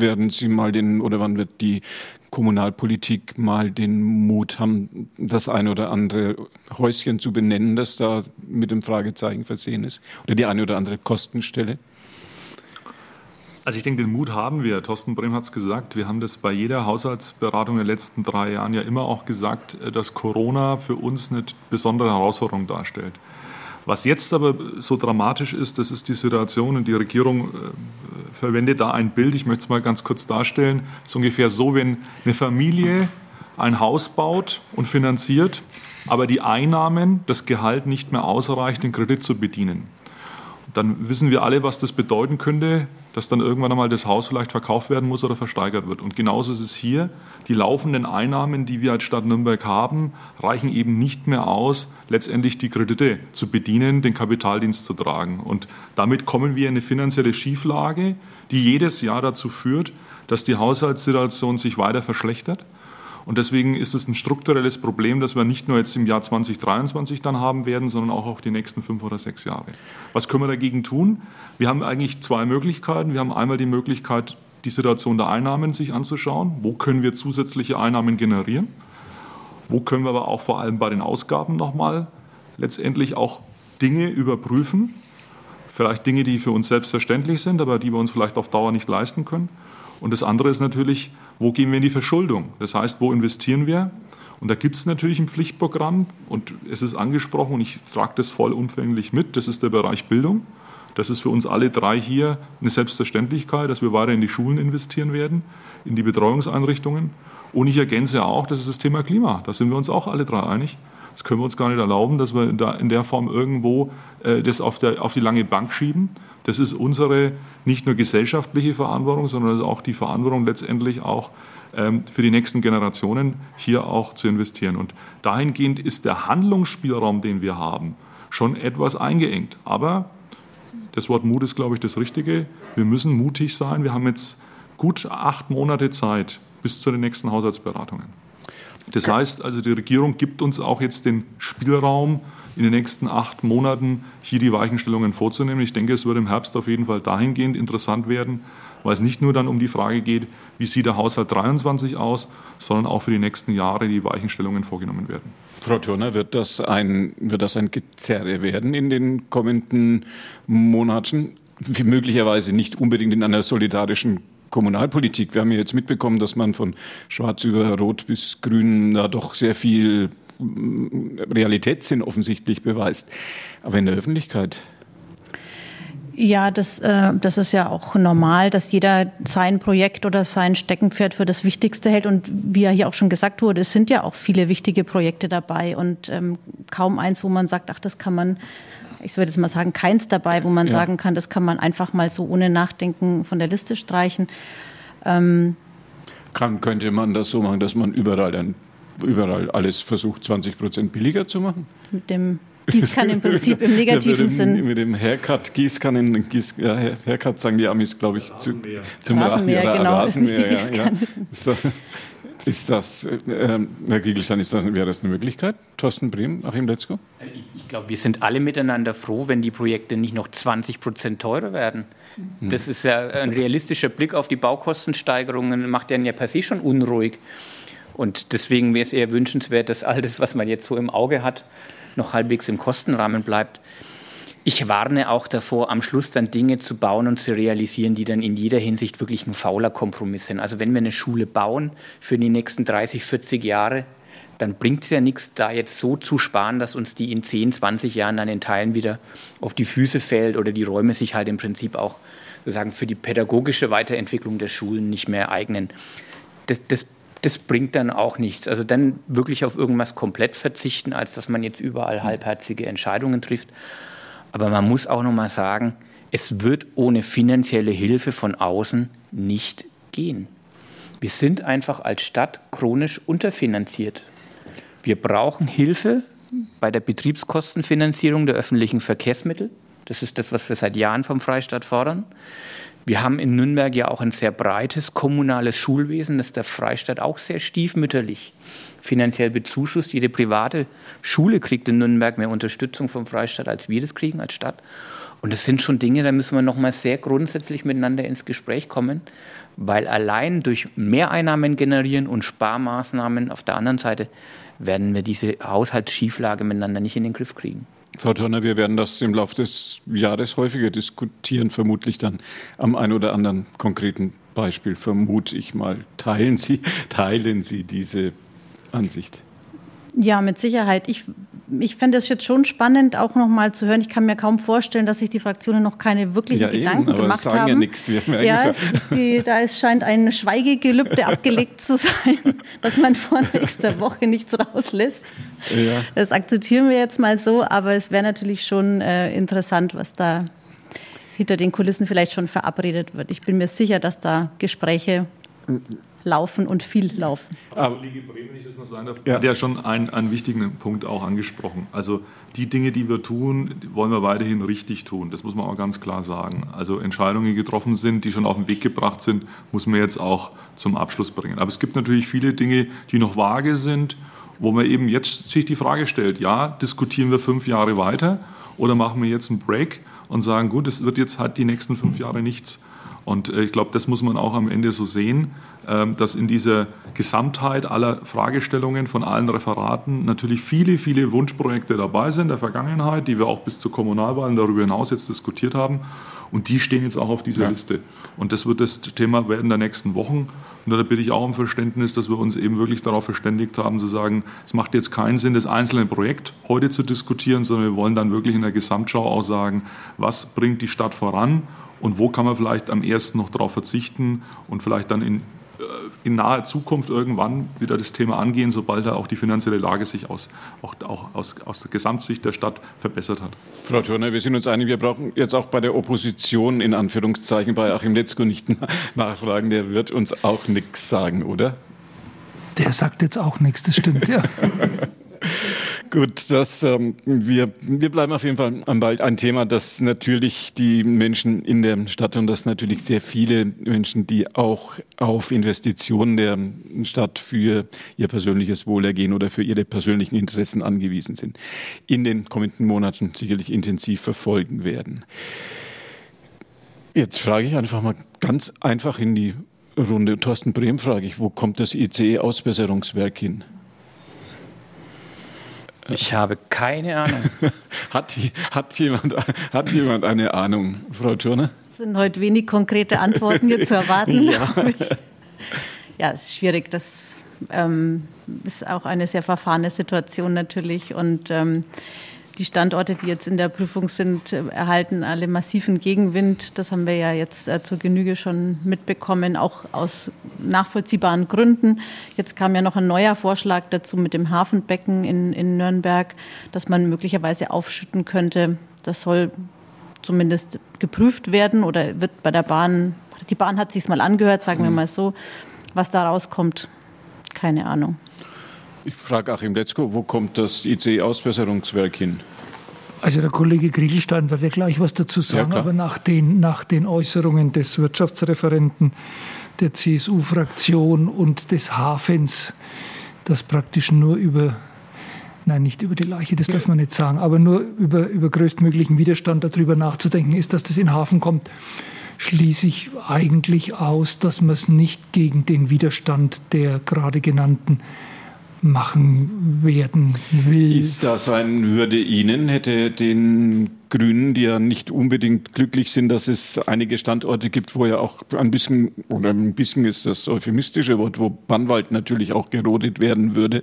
werden Sie mal den oder wann wird die Kommunalpolitik mal den Mut haben, das eine oder andere Häuschen zu benennen, das da mit dem Fragezeichen versehen ist? Oder die eine oder andere Kostenstelle? Also ich denke, den Mut haben wir. Thorsten Brehm hat es gesagt. Wir haben das bei jeder Haushaltsberatung in den letzten drei Jahren ja immer auch gesagt, dass Corona für uns eine besondere Herausforderung darstellt. Was jetzt aber so dramatisch ist, das ist die Situation und die Regierung äh, verwendet da ein Bild, ich möchte es mal ganz kurz darstellen, ist ungefähr so, wenn eine Familie ein Haus baut und finanziert, aber die Einnahmen, das Gehalt nicht mehr ausreicht, den Kredit zu bedienen dann wissen wir alle, was das bedeuten könnte, dass dann irgendwann einmal das Haus vielleicht verkauft werden muss oder versteigert wird. Und genauso ist es hier. Die laufenden Einnahmen, die wir als Stadt Nürnberg haben, reichen eben nicht mehr aus, letztendlich die Kredite zu bedienen, den Kapitaldienst zu tragen. Und damit kommen wir in eine finanzielle Schieflage, die jedes Jahr dazu führt, dass die Haushaltssituation sich weiter verschlechtert und deswegen ist es ein strukturelles Problem, das wir nicht nur jetzt im Jahr 2023 dann haben werden, sondern auch auf die nächsten fünf oder sechs Jahre. Was können wir dagegen tun? Wir haben eigentlich zwei Möglichkeiten. Wir haben einmal die Möglichkeit, die Situation der Einnahmen sich anzuschauen. Wo können wir zusätzliche Einnahmen generieren? Wo können wir aber auch vor allem bei den Ausgaben nochmal letztendlich auch Dinge überprüfen? Vielleicht Dinge, die für uns selbstverständlich sind, aber die wir uns vielleicht auf Dauer nicht leisten können. Und das andere ist natürlich, wo gehen wir in die Verschuldung? Das heißt, wo investieren wir? Und da gibt es natürlich ein Pflichtprogramm und es ist angesprochen und ich trage das vollumfänglich mit. Das ist der Bereich Bildung. Das ist für uns alle drei hier eine Selbstverständlichkeit, dass wir weiter in die Schulen investieren werden, in die Betreuungseinrichtungen. Und ich ergänze auch, das ist das Thema Klima. Da sind wir uns auch alle drei einig, Das können wir uns gar nicht erlauben, dass wir da in der Form irgendwo äh, das auf, der, auf die lange Bank schieben. Das ist unsere nicht nur gesellschaftliche Verantwortung, sondern das ist auch die Verantwortung letztendlich auch ähm, für die nächsten Generationen hier auch zu investieren. Und dahingehend ist der Handlungsspielraum, den wir haben, schon etwas eingeengt. Aber das Wort Mut ist, glaube ich, das Richtige. Wir müssen mutig sein. Wir haben jetzt gut acht Monate Zeit bis zu den nächsten Haushaltsberatungen. Das heißt also, die Regierung gibt uns auch jetzt den Spielraum, in den nächsten acht Monaten hier die Weichenstellungen vorzunehmen. Ich denke, es wird im Herbst auf jeden Fall dahingehend interessant werden, weil es nicht nur dann um die Frage geht, wie sieht der Haushalt 23 aus, sondern auch für die nächsten Jahre die Weichenstellungen vorgenommen werden. Frau Turner, wird das ein, wird das ein Gezerre werden in den kommenden Monaten? Möglicherweise nicht unbedingt in einer solidarischen Kommunalpolitik. Wir haben ja jetzt mitbekommen, dass man von Schwarz über Rot bis Grün da doch sehr viel mm, Realitätssinn offensichtlich beweist. Aber in der Öffentlichkeit ja, das, äh, das ist ja auch normal, dass jeder sein Projekt oder sein Steckenpferd für das Wichtigste hält. Und wie ja hier auch schon gesagt wurde, es sind ja auch viele wichtige Projekte dabei und ähm, kaum eins, wo man sagt, ach, das kann man, ich würde jetzt mal sagen, keins dabei, wo man ja. sagen kann, das kann man einfach mal so ohne Nachdenken von der Liste streichen. Ähm, kann, könnte man das so machen, dass man überall dann überall alles versucht, 20 Prozent billiger zu machen? Mit dem Gießkannenprinzip im negativen ja, Sinn. Mit dem Haircut, Gießkannen, Gieß, ja, Haircut sagen die Amis, glaube ich, zu, zum Rasenmäher. Ra genau, Rasenmäher, ist nicht die Gießkanne. Ja, das, ist das äh, Herr Giegelstein, ist das, wäre das eine Möglichkeit? Thorsten Brehm, Achim Letzko? Ich, ich glaube, wir sind alle miteinander froh, wenn die Projekte nicht noch 20 Prozent teurer werden. Hm. Das ist ja ein realistischer Blick auf die Baukostensteigerungen, macht einen ja per se schon unruhig. Und deswegen wäre es eher wünschenswert, dass all das, was man jetzt so im Auge hat, noch halbwegs im Kostenrahmen bleibt. Ich warne auch davor, am Schluss dann Dinge zu bauen und zu realisieren, die dann in jeder Hinsicht wirklich ein fauler Kompromiss sind. Also wenn wir eine Schule bauen für die nächsten 30, 40 Jahre, dann bringt es ja nichts, da jetzt so zu sparen, dass uns die in 10, 20 Jahren dann in Teilen wieder auf die Füße fällt oder die Räume sich halt im Prinzip auch sozusagen für die pädagogische Weiterentwicklung der Schulen nicht mehr eignen. Das, das das bringt dann auch nichts. Also dann wirklich auf irgendwas komplett verzichten, als dass man jetzt überall halbherzige Entscheidungen trifft. Aber man muss auch noch mal sagen, es wird ohne finanzielle Hilfe von außen nicht gehen. Wir sind einfach als Stadt chronisch unterfinanziert. Wir brauchen Hilfe bei der Betriebskostenfinanzierung der öffentlichen Verkehrsmittel. Das ist das, was wir seit Jahren vom Freistaat fordern. Wir haben in Nürnberg ja auch ein sehr breites kommunales Schulwesen, das der Freistaat auch sehr stiefmütterlich finanziell bezuschusst. Jede private Schule kriegt in Nürnberg mehr Unterstützung vom Freistaat, als wir das kriegen als Stadt. Und das sind schon Dinge, da müssen wir noch mal sehr grundsätzlich miteinander ins Gespräch kommen, weil allein durch Mehreinnahmen generieren und Sparmaßnahmen auf der anderen Seite werden wir diese Haushaltsschieflage miteinander nicht in den Griff kriegen. Frau Turner, wir werden das im Laufe des Jahres häufiger diskutieren, vermutlich dann am ein oder anderen konkreten Beispiel, vermute ich mal. Teilen Sie, teilen Sie diese Ansicht? Ja, mit Sicherheit. Ich, ich fände es jetzt schon spannend, auch noch mal zu hören. Ich kann mir kaum vorstellen, dass sich die Fraktionen noch keine wirklichen ja, Gedanken eben, gemacht sagen haben. Ja, nichts. Ja, ja die, da ist, scheint ein Schweigegelübde abgelegt zu sein, dass man vor nächster Woche nichts rauslässt. Ja. Das akzeptieren wir jetzt mal so, aber es wäre natürlich schon äh, interessant, was da hinter den Kulissen vielleicht schon verabredet wird. Ich bin mir sicher, dass da Gespräche laufen und viel laufen. Aber Kollege Bremen, wenn ich das noch sagen darf, ja. hat ja schon einen, einen wichtigen Punkt auch angesprochen. Also die Dinge, die wir tun, wollen wir weiterhin richtig tun. Das muss man auch ganz klar sagen. Also Entscheidungen, die getroffen sind, die schon auf den Weg gebracht sind, muss man jetzt auch zum Abschluss bringen. Aber es gibt natürlich viele Dinge, die noch vage sind, wo man eben jetzt sich die Frage stellt, ja, diskutieren wir fünf Jahre weiter oder machen wir jetzt einen Break und sagen, gut, es wird jetzt halt die nächsten fünf Jahre nichts. Und äh, ich glaube, das muss man auch am Ende so sehen, dass in dieser Gesamtheit aller Fragestellungen von allen Referaten natürlich viele, viele Wunschprojekte dabei sind der Vergangenheit, die wir auch bis zur Kommunalwahlen darüber hinaus jetzt diskutiert haben. Und die stehen jetzt auch auf dieser ja. Liste. Und das wird das Thema werden der nächsten Wochen. Und da bitte ich auch um Verständnis, dass wir uns eben wirklich darauf verständigt haben, zu sagen, es macht jetzt keinen Sinn, das einzelne Projekt heute zu diskutieren, sondern wir wollen dann wirklich in der Gesamtschau auch sagen, was bringt die Stadt voran und wo kann man vielleicht am ersten noch darauf verzichten und vielleicht dann in in naher Zukunft irgendwann wieder das Thema angehen, sobald da auch die finanzielle Lage sich aus, auch, auch aus, aus der Gesamtsicht der Stadt verbessert hat. Frau Turner, wir sind uns einig, wir brauchen jetzt auch bei der Opposition in Anführungszeichen bei Achim Letzko nicht nachfragen, der wird uns auch nichts sagen, oder? Der sagt jetzt auch nichts, das stimmt, ja. Gut, das, ähm, wir, wir bleiben auf jeden Fall am Ball. Ein Thema, das natürlich die Menschen in der Stadt und das natürlich sehr viele Menschen, die auch auf Investitionen der Stadt für ihr persönliches Wohlergehen oder für ihre persönlichen Interessen angewiesen sind, in den kommenden Monaten sicherlich intensiv verfolgen werden. Jetzt frage ich einfach mal ganz einfach in die Runde. Thorsten Brehm frage ich, wo kommt das ICE-Ausbesserungswerk hin? Ich habe keine Ahnung. hat, hat, jemand, hat jemand eine Ahnung, Frau Turner? Es sind heute wenig konkrete Antworten hier zu erwarten. ja. ja, es ist schwierig. Das ähm, ist auch eine sehr verfahrene Situation natürlich. Und ähm, die Standorte, die jetzt in der Prüfung sind, äh, erhalten alle massiven Gegenwind. Das haben wir ja jetzt äh, zur Genüge schon mitbekommen, auch aus nachvollziehbaren Gründen. Jetzt kam ja noch ein neuer Vorschlag dazu mit dem Hafenbecken in, in Nürnberg, dass man möglicherweise aufschütten könnte. Das soll zumindest geprüft werden oder wird bei der Bahn, die Bahn hat sich mal angehört, sagen wir mhm. mal so. Was da rauskommt, keine Ahnung. Ich frage Achim Letzko, wo kommt das ICE-Ausbesserungswerk hin? Also der Kollege Kriegelstein wird ja gleich was dazu sagen, ja, aber nach den, nach den Äußerungen des Wirtschaftsreferenten der CSU-Fraktion und des Hafens, das praktisch nur über, nein, nicht über die Leiche, das darf man nicht sagen, aber nur über, über größtmöglichen Widerstand darüber nachzudenken ist, dass das in Hafen kommt, schließe ich eigentlich aus, dass man es nicht gegen den Widerstand der gerade genannten machen werden will. Ist das ein Würde Ihnen, hätte den Grünen, die ja nicht unbedingt glücklich sind, dass es einige Standorte gibt, wo ja auch ein bisschen, oder ein bisschen ist das euphemistische Wort, wo Bannwald natürlich auch gerodet werden würde,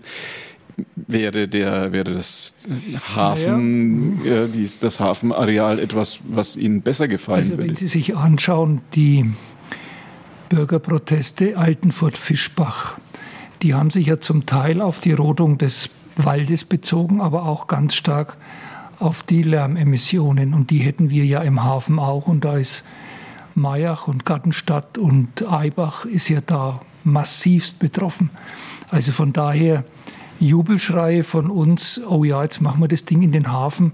wäre der wäre das Hafen ja. äh, das Hafenareal etwas, was Ihnen besser gefallen also, würde. Wenn Sie sich anschauen, die Bürgerproteste Altenfurt-Fischbach, die haben sich ja zum Teil auf die Rodung des Waldes bezogen, aber auch ganz stark auf die Lärmemissionen. Und die hätten wir ja im Hafen auch. Und da ist Mayach und Gartenstadt und Eibach ist ja da massivst betroffen. Also von daher Jubelschreie von uns, oh ja, jetzt machen wir das Ding in den Hafen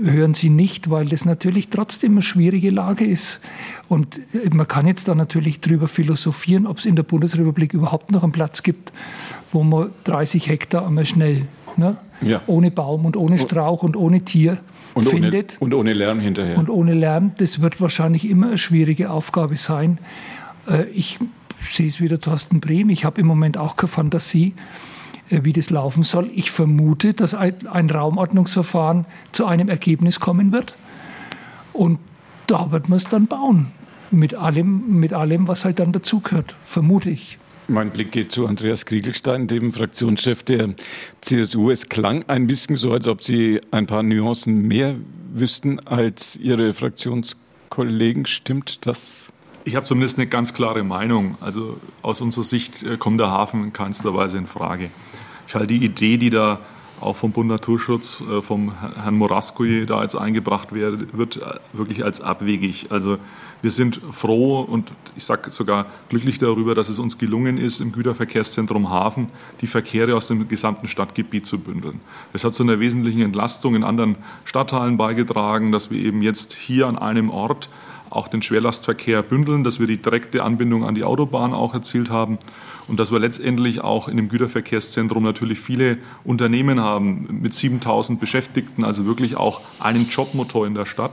hören Sie nicht, weil das natürlich trotzdem eine schwierige Lage ist. Und äh, man kann jetzt da natürlich drüber philosophieren, ob es in der Bundesrepublik überhaupt noch einen Platz gibt, wo man 30 Hektar einmal schnell, ne, ja. ohne Baum und ohne Strauch und ohne Tier und findet. Ohne, und ohne Lärm hinterher. Und ohne Lärm. Das wird wahrscheinlich immer eine schwierige Aufgabe sein. Äh, ich sehe es wieder Thorsten Brehm. Ich habe im Moment auch keine Fantasie wie das laufen soll. Ich vermute, dass ein Raumordnungsverfahren zu einem Ergebnis kommen wird. Und da wird man es dann bauen. Mit allem, mit allem, was halt dann dazugehört, vermute ich. Mein Blick geht zu Andreas Kriegelstein, dem Fraktionschef der CSU. Es klang ein bisschen so, als ob Sie ein paar Nuancen mehr wüssten als Ihre Fraktionskollegen. Stimmt das? Ich habe zumindest eine ganz klare Meinung. Also aus unserer Sicht äh, kommt der Hafen in keinster Weise in Frage. Ich halte die Idee, die da auch vom Bund Naturschutz, äh, vom Herrn Moraskoi da jetzt eingebracht wird, wird äh, wirklich als abwegig. Also wir sind froh und ich sage sogar glücklich darüber, dass es uns gelungen ist, im Güterverkehrszentrum Hafen die Verkehre aus dem gesamten Stadtgebiet zu bündeln. Es hat zu einer wesentlichen Entlastung in anderen Stadtteilen beigetragen, dass wir eben jetzt hier an einem Ort auch den Schwerlastverkehr bündeln, dass wir die direkte Anbindung an die Autobahn auch erzielt haben und dass wir letztendlich auch in dem Güterverkehrszentrum natürlich viele Unternehmen haben mit 7000 Beschäftigten, also wirklich auch einen Jobmotor in der Stadt.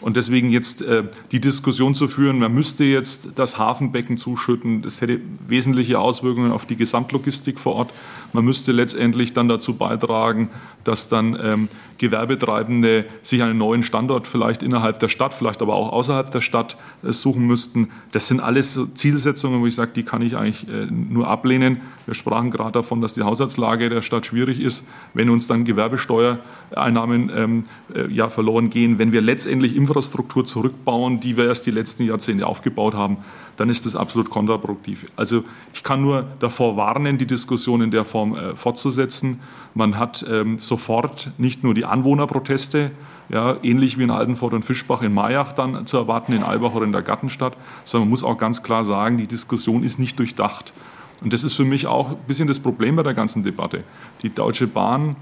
Und deswegen jetzt äh, die Diskussion zu führen, man müsste jetzt das Hafenbecken zuschütten, das hätte wesentliche Auswirkungen auf die Gesamtlogistik vor Ort. Man müsste letztendlich dann dazu beitragen, dass dann ähm, Gewerbetreibende sich einen neuen Standort vielleicht innerhalb der Stadt, vielleicht aber auch außerhalb der Stadt äh, suchen müssten. Das sind alles so Zielsetzungen, wo ich sage, die kann ich eigentlich äh, nur ablehnen. Wir sprachen gerade davon, dass die Haushaltslage der Stadt schwierig ist, wenn uns dann Gewerbesteuereinnahmen ähm, äh, ja, verloren gehen, wenn wir letztendlich Infrastruktur zurückbauen, die wir erst die letzten Jahrzehnte aufgebaut haben dann ist das absolut kontraproduktiv. Also ich kann nur davor warnen, die Diskussion in der Form äh, fortzusetzen. Man hat ähm, sofort nicht nur die Anwohnerproteste, ja, ähnlich wie in Altenfort und Fischbach in Mayach dann zu erwarten, in Albach oder in der Gartenstadt, sondern man muss auch ganz klar sagen, die Diskussion ist nicht durchdacht. Und das ist für mich auch ein bisschen das Problem bei der ganzen Debatte. Die Deutsche Bahn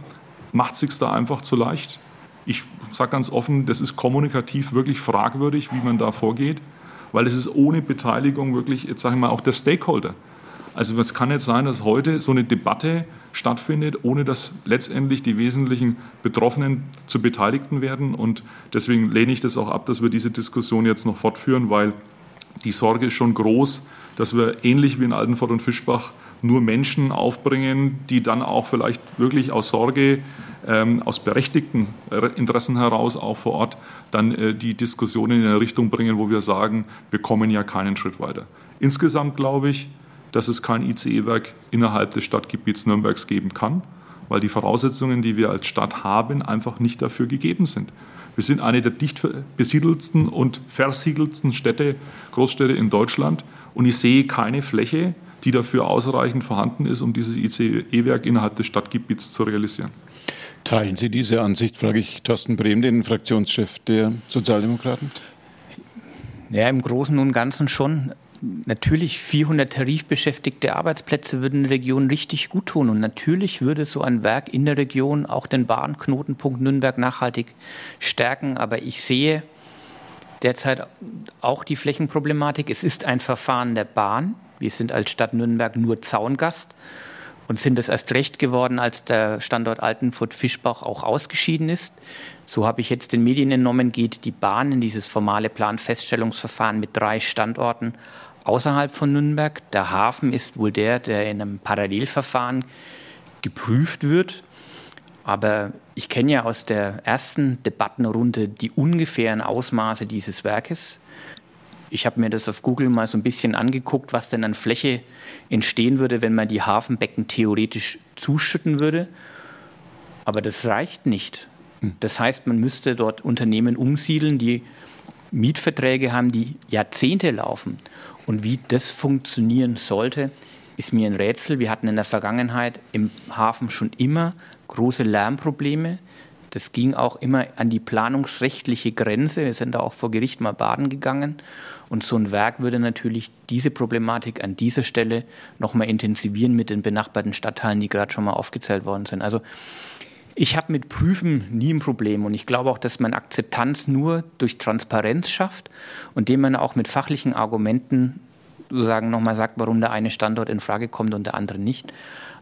macht sich da einfach zu leicht. Ich sage ganz offen, das ist kommunikativ wirklich fragwürdig, wie man da vorgeht weil es ist ohne Beteiligung wirklich, jetzt sage ich mal, auch der Stakeholder. Also es kann jetzt sein, dass heute so eine Debatte stattfindet, ohne dass letztendlich die wesentlichen Betroffenen zu Beteiligten werden. Und deswegen lehne ich das auch ab, dass wir diese Diskussion jetzt noch fortführen, weil die Sorge ist schon groß, dass wir ähnlich wie in Altenfort und Fischbach nur Menschen aufbringen, die dann auch vielleicht wirklich aus Sorge, aus berechtigten Interessen heraus auch vor Ort dann äh, die Diskussionen in eine Richtung bringen, wo wir sagen, wir kommen ja keinen Schritt weiter. Insgesamt glaube ich, dass es kein ICE-Werk innerhalb des Stadtgebiets Nürnbergs geben kann, weil die Voraussetzungen, die wir als Stadt haben, einfach nicht dafür gegeben sind. Wir sind eine der dicht besiedelsten und versiegelsten Städte, Großstädte in Deutschland und ich sehe keine Fläche, die dafür ausreichend vorhanden ist, um dieses ICE-Werk innerhalb des Stadtgebiets zu realisieren. Teilen Sie diese Ansicht, frage ich Thorsten Brehm, den Fraktionschef der Sozialdemokraten? Ja, im Großen und Ganzen schon. Natürlich 400 tarifbeschäftigte Arbeitsplätze würden der Region richtig gut tun. Und natürlich würde so ein Werk in der Region auch den Bahnknotenpunkt Nürnberg nachhaltig stärken. Aber ich sehe derzeit auch die Flächenproblematik. Es ist ein Verfahren der Bahn. Wir sind als Stadt Nürnberg nur Zaungast und sind es erst recht geworden, als der Standort Altenfurt-Fischbach auch ausgeschieden ist. So habe ich jetzt den Medien entnommen, geht die Bahn in dieses formale Planfeststellungsverfahren mit drei Standorten außerhalb von Nürnberg. Der Hafen ist wohl der, der in einem Parallelverfahren geprüft wird. Aber ich kenne ja aus der ersten Debattenrunde die ungefähren Ausmaße dieses Werkes. Ich habe mir das auf Google mal so ein bisschen angeguckt, was denn an Fläche entstehen würde, wenn man die Hafenbecken theoretisch zuschütten würde. Aber das reicht nicht. Hm. Das heißt, man müsste dort Unternehmen umsiedeln, die Mietverträge haben, die Jahrzehnte laufen. Und wie das funktionieren sollte, ist mir ein Rätsel. Wir hatten in der Vergangenheit im Hafen schon immer große Lärmprobleme. Das ging auch immer an die planungsrechtliche Grenze. Wir sind da auch vor Gericht mal baden gegangen. Und so ein Werk würde natürlich diese Problematik an dieser Stelle nochmal intensivieren mit den benachbarten Stadtteilen, die gerade schon mal aufgezählt worden sind. Also ich habe mit Prüfen nie ein Problem und ich glaube auch, dass man Akzeptanz nur durch Transparenz schafft und dem man auch mit fachlichen Argumenten sozusagen nochmal sagt, warum der eine Standort in Frage kommt und der andere nicht.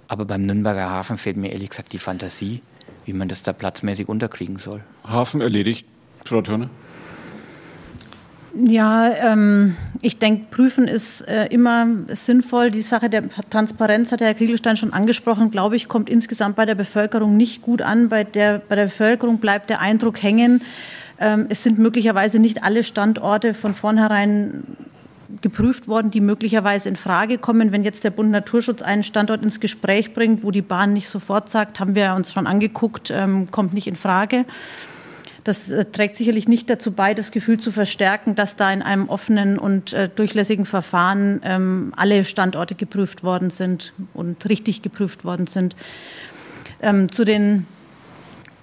Aber beim Nürnberger Hafen fehlt mir ehrlich gesagt die Fantasie, wie man das da platzmäßig unterkriegen soll. Hafen erledigt, Frau Turner? Ja, ähm, ich denke, prüfen ist äh, immer sinnvoll. Die Sache der Transparenz hat Herr Kriegelstein schon angesprochen, glaube ich, kommt insgesamt bei der Bevölkerung nicht gut an. Bei der, bei der Bevölkerung bleibt der Eindruck hängen, ähm, es sind möglicherweise nicht alle Standorte von vornherein geprüft worden, die möglicherweise in Frage kommen. Wenn jetzt der Bund Naturschutz einen Standort ins Gespräch bringt, wo die Bahn nicht sofort sagt, haben wir uns schon angeguckt, ähm, kommt nicht in Frage das äh, trägt sicherlich nicht dazu bei, das Gefühl zu verstärken, dass da in einem offenen und äh, durchlässigen Verfahren ähm, alle Standorte geprüft worden sind und richtig geprüft worden sind. Ähm, zu den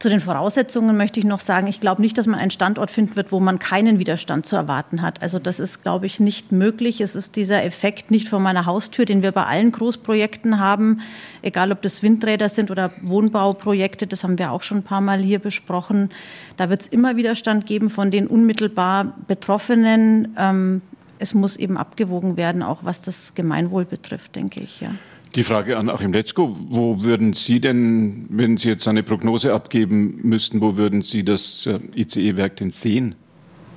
zu den Voraussetzungen möchte ich noch sagen, ich glaube nicht, dass man einen Standort finden wird, wo man keinen Widerstand zu erwarten hat. Also das ist, glaube ich, nicht möglich. Es ist dieser Effekt nicht vor meiner Haustür, den wir bei allen Großprojekten haben, egal ob das Windräder sind oder Wohnbauprojekte, das haben wir auch schon ein paar Mal hier besprochen. Da wird es immer Widerstand geben von den unmittelbar Betroffenen. Ähm, es muss eben abgewogen werden, auch was das Gemeinwohl betrifft, denke ich. Ja. Die Frage an Achim Letzko, wo würden Sie denn, wenn Sie jetzt eine Prognose abgeben müssten, wo würden Sie das äh, ICE-Werk denn sehen?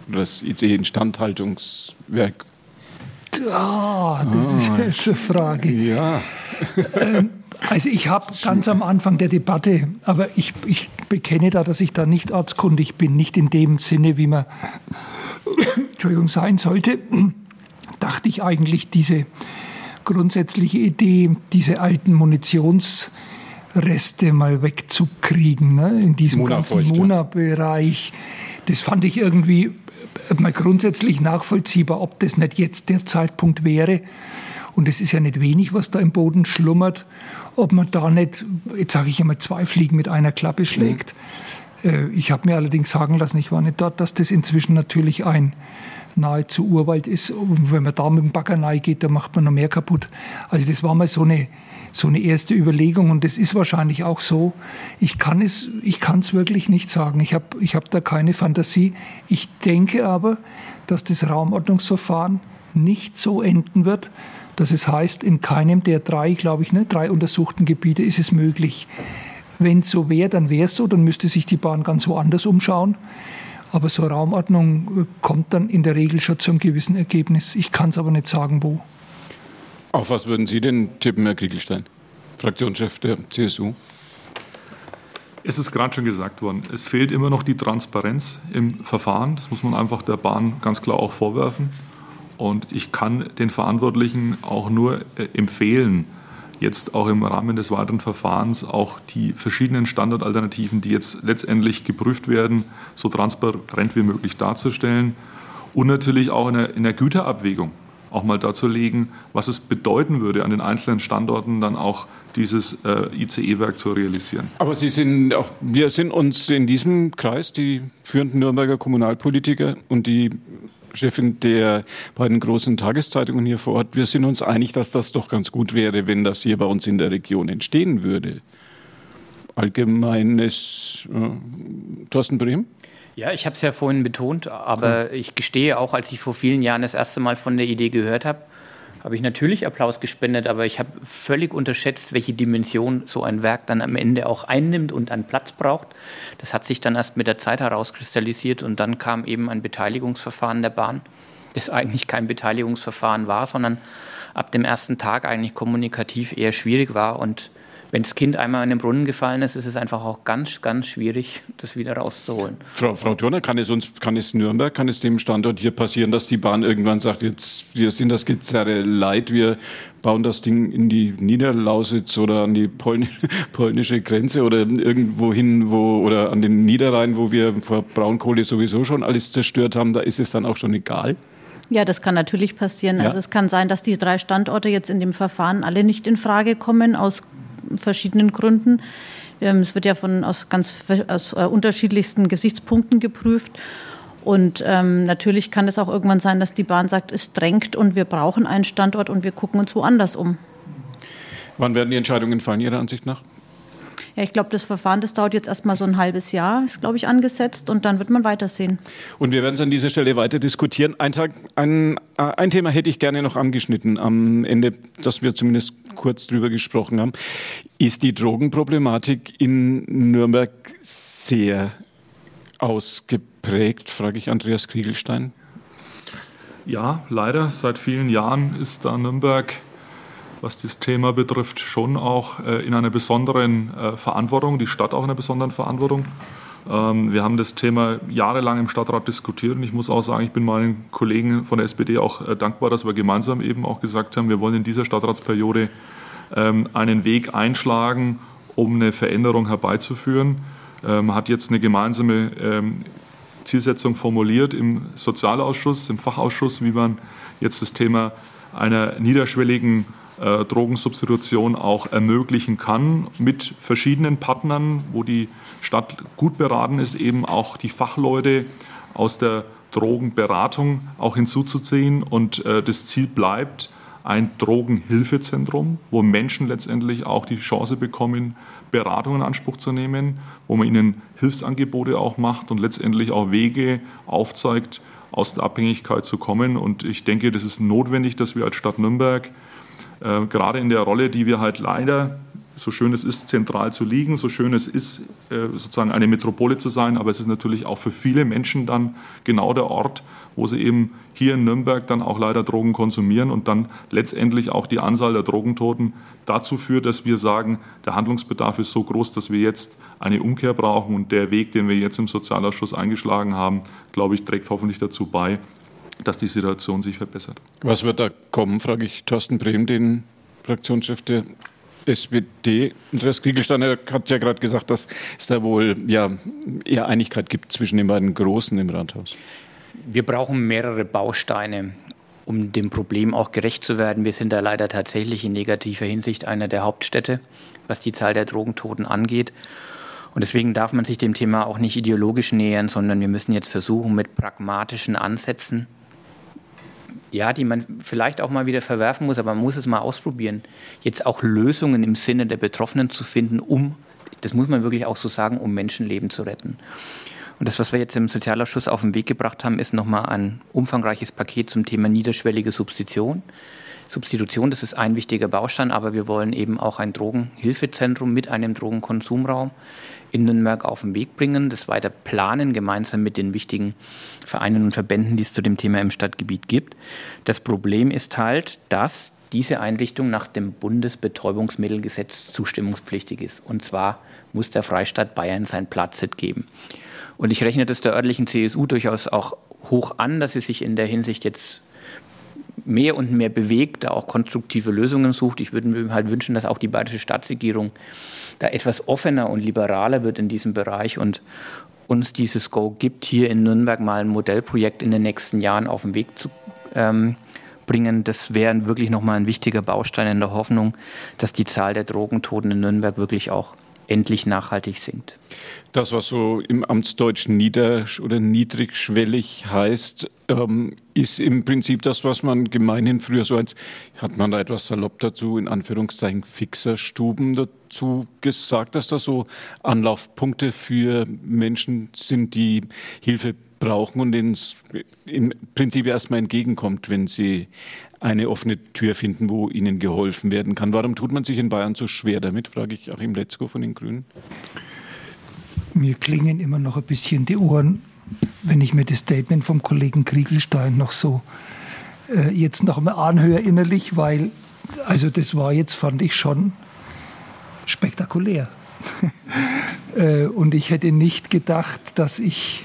Oder das ICE-Instandhaltungswerk? Ah, das oh, ist jetzt eine Frage. Ja. Ähm, also ich habe ganz am Anfang der Debatte, aber ich, ich bekenne da, dass ich da nicht ortskundig bin, nicht in dem Sinne, wie man Entschuldigung sein sollte, dachte ich eigentlich, diese grundsätzliche Idee, diese alten Munitionsreste mal wegzukriegen, ne, in diesem ganzen Mona-Bereich. das fand ich irgendwie äh, mal grundsätzlich nachvollziehbar, ob das nicht jetzt der Zeitpunkt wäre. Und es ist ja nicht wenig, was da im Boden schlummert, ob man da nicht, jetzt sage ich immer, zwei Fliegen mit einer Klappe schlägt. Mhm. Ich habe mir allerdings sagen lassen, ich war nicht dort, dass das inzwischen natürlich ein nahezu Urwald ist. Und wenn man da mit dem Bagger geht, dann macht man noch mehr kaputt. Also das war mal so eine, so eine erste Überlegung und das ist wahrscheinlich auch so. Ich kann es, ich kann wirklich nicht sagen. Ich habe, ich habe da keine Fantasie. Ich denke aber, dass das Raumordnungsverfahren nicht so enden wird, dass es heißt, in keinem der drei, glaube ich, ne, drei untersuchten Gebiete ist es möglich. Wenn es so wäre, dann wäre es so, dann müsste sich die Bahn ganz woanders umschauen. Aber so eine Raumordnung äh, kommt dann in der Regel schon zu einem gewissen Ergebnis. Ich kann es aber nicht sagen, wo. Auf was würden Sie denn tippen, Herr Kriegelstein, Fraktionschef der CSU? Es ist gerade schon gesagt worden, es fehlt immer noch die Transparenz im Verfahren. Das muss man einfach der Bahn ganz klar auch vorwerfen. Und ich kann den Verantwortlichen auch nur äh, empfehlen, jetzt auch im Rahmen des weiteren Verfahrens auch die verschiedenen Standardalternativen, die jetzt letztendlich geprüft werden, so transparent wie möglich darzustellen und natürlich auch in der, in der Güterabwägung auch mal darzulegen, was es bedeuten würde, an den einzelnen Standorten dann auch dieses äh, ICE-Werk zu realisieren. Aber Sie sind auch, wir sind uns in diesem Kreis, die führenden Nürnberger Kommunalpolitiker und die Chefin der beiden großen Tageszeitungen hier vor Ort, wir sind uns einig, dass das doch ganz gut wäre, wenn das hier bei uns in der Region entstehen würde. Allgemeines äh, Thorsten Brehm? Ja, ich habe es ja vorhin betont, aber ich gestehe auch, als ich vor vielen Jahren das erste Mal von der Idee gehört habe, habe ich natürlich Applaus gespendet, aber ich habe völlig unterschätzt, welche Dimension so ein Werk dann am Ende auch einnimmt und an Platz braucht. Das hat sich dann erst mit der Zeit herauskristallisiert und dann kam eben ein Beteiligungsverfahren der Bahn, das eigentlich kein Beteiligungsverfahren war, sondern ab dem ersten Tag eigentlich kommunikativ eher schwierig war und wenn das Kind einmal in den Brunnen gefallen ist, ist es einfach auch ganz, ganz schwierig, das wieder rauszuholen. Frau, Frau Turner, kann es uns, kann es Nürnberg, kann es dem Standort hier passieren, dass die Bahn irgendwann sagt, jetzt, wir sind das Gezerre leid, wir bauen das Ding in die Niederlausitz oder an die polnische Grenze oder irgendwo hin, wo, oder an den Niederrhein, wo wir vor Braunkohle sowieso schon alles zerstört haben, da ist es dann auch schon egal? Ja, das kann natürlich passieren. Ja. Also es kann sein, dass die drei Standorte jetzt in dem Verfahren alle nicht in Frage kommen aus verschiedenen Gründen. Ähm, es wird ja von aus ganz aus äh, unterschiedlichsten Gesichtspunkten geprüft. Und ähm, natürlich kann es auch irgendwann sein, dass die Bahn sagt, es drängt und wir brauchen einen Standort und wir gucken uns woanders um. Wann werden die Entscheidungen fallen, Ihrer Ansicht nach? Ja, ich glaube, das Verfahren, das dauert jetzt erstmal so ein halbes Jahr, ist, glaube ich, angesetzt und dann wird man weitersehen. Und wir werden es an dieser Stelle weiter diskutieren. Ein, Tag, ein, äh, ein Thema hätte ich gerne noch angeschnitten am Ende, dass wir zumindest kurz drüber gesprochen haben. Ist die Drogenproblematik in Nürnberg sehr ausgeprägt, frage ich Andreas Kriegelstein. Ja, leider. Seit vielen Jahren ist da Nürnberg was das Thema betrifft, schon auch äh, in einer besonderen äh, Verantwortung, die Stadt auch in einer besonderen Verantwortung. Ähm, wir haben das Thema jahrelang im Stadtrat diskutiert und ich muss auch sagen, ich bin meinen Kollegen von der SPD auch äh, dankbar, dass wir gemeinsam eben auch gesagt haben, wir wollen in dieser Stadtratsperiode ähm, einen Weg einschlagen, um eine Veränderung herbeizuführen. Man ähm, hat jetzt eine gemeinsame Zielsetzung formuliert im Sozialausschuss, im Fachausschuss, wie man jetzt das Thema einer niederschwelligen äh, Drogensubstitution auch ermöglichen kann mit verschiedenen Partnern, wo die Stadt gut beraten ist, eben auch die Fachleute aus der Drogenberatung auch hinzuzuziehen. Und äh, das Ziel bleibt ein Drogenhilfezentrum, wo Menschen letztendlich auch die Chance bekommen, Beratung in Anspruch zu nehmen, wo man ihnen Hilfsangebote auch macht und letztendlich auch Wege aufzeigt, aus der Abhängigkeit zu kommen. Und ich denke, das ist notwendig, dass wir als Stadt Nürnberg äh, gerade in der Rolle, die wir halt leider, so schön es ist, zentral zu liegen, so schön es ist, äh, sozusagen eine Metropole zu sein, aber es ist natürlich auch für viele Menschen dann genau der Ort, wo sie eben hier in Nürnberg dann auch leider Drogen konsumieren und dann letztendlich auch die Anzahl der Drogentoten dazu führt, dass wir sagen, der Handlungsbedarf ist so groß, dass wir jetzt eine Umkehr brauchen und der Weg, den wir jetzt im Sozialausschuss eingeschlagen haben, glaube ich, trägt hoffentlich dazu bei, dass die Situation sich verbessert. Was wird da kommen, frage ich Thorsten Brehm, den Fraktionschef der SPD. Andreas Kriegelsteiner hat ja gerade gesagt, dass es da wohl ja, eher Einigkeit gibt zwischen den beiden Großen im Rathaus. Wir brauchen mehrere Bausteine, um dem Problem auch gerecht zu werden. Wir sind da leider tatsächlich in negativer Hinsicht einer der Hauptstädte, was die Zahl der Drogentoten angeht. Und deswegen darf man sich dem Thema auch nicht ideologisch nähern, sondern wir müssen jetzt versuchen, mit pragmatischen Ansätzen ja, die man vielleicht auch mal wieder verwerfen muss, aber man muss es mal ausprobieren, jetzt auch Lösungen im Sinne der Betroffenen zu finden, um, das muss man wirklich auch so sagen, um Menschenleben zu retten. Und das, was wir jetzt im Sozialausschuss auf den Weg gebracht haben, ist nochmal ein umfangreiches Paket zum Thema niederschwellige Substitution. Substitution, das ist ein wichtiger Baustein, aber wir wollen eben auch ein Drogenhilfezentrum mit einem Drogenkonsumraum in Nürnberg auf den Weg bringen, das weiter planen, gemeinsam mit den wichtigen Vereinen und Verbänden, die es zu dem Thema im Stadtgebiet gibt. Das Problem ist halt, dass diese Einrichtung nach dem Bundesbetäubungsmittelgesetz zustimmungspflichtig ist. Und zwar muss der Freistaat Bayern sein Platzit geben. Und ich rechne das der örtlichen CSU durchaus auch hoch an, dass sie sich in der Hinsicht jetzt mehr und mehr bewegt, da auch konstruktive Lösungen sucht. Ich würde mir halt wünschen, dass auch die bayerische Staatsregierung da etwas offener und liberaler wird in diesem Bereich und uns dieses Go gibt, hier in Nürnberg mal ein Modellprojekt in den nächsten Jahren auf den Weg zu ähm, bringen. Das wäre wirklich nochmal ein wichtiger Baustein in der Hoffnung, dass die Zahl der Drogentoten in Nürnberg wirklich auch endlich nachhaltig sinkt. Das, was so im Amtsdeutsch nieder- oder niedrigschwellig heißt, ähm, ist im Prinzip das, was man gemeinhin früher so als, hat man da etwas salopp dazu, in Anführungszeichen Fixerstuben dazu gesagt, dass das so Anlaufpunkte für Menschen sind, die Hilfe brauchen und denen es im Prinzip erstmal entgegenkommt, wenn sie eine offene Tür finden, wo ihnen geholfen werden kann. Warum tut man sich in Bayern so schwer damit, frage ich Achim Letzko von den Grünen. Mir klingen immer noch ein bisschen die Ohren, wenn ich mir das Statement vom Kollegen Kriegelstein noch so äh, jetzt noch mal anhöre innerlich, weil also das war jetzt, fand ich schon spektakulär. äh, und ich hätte nicht gedacht, dass ich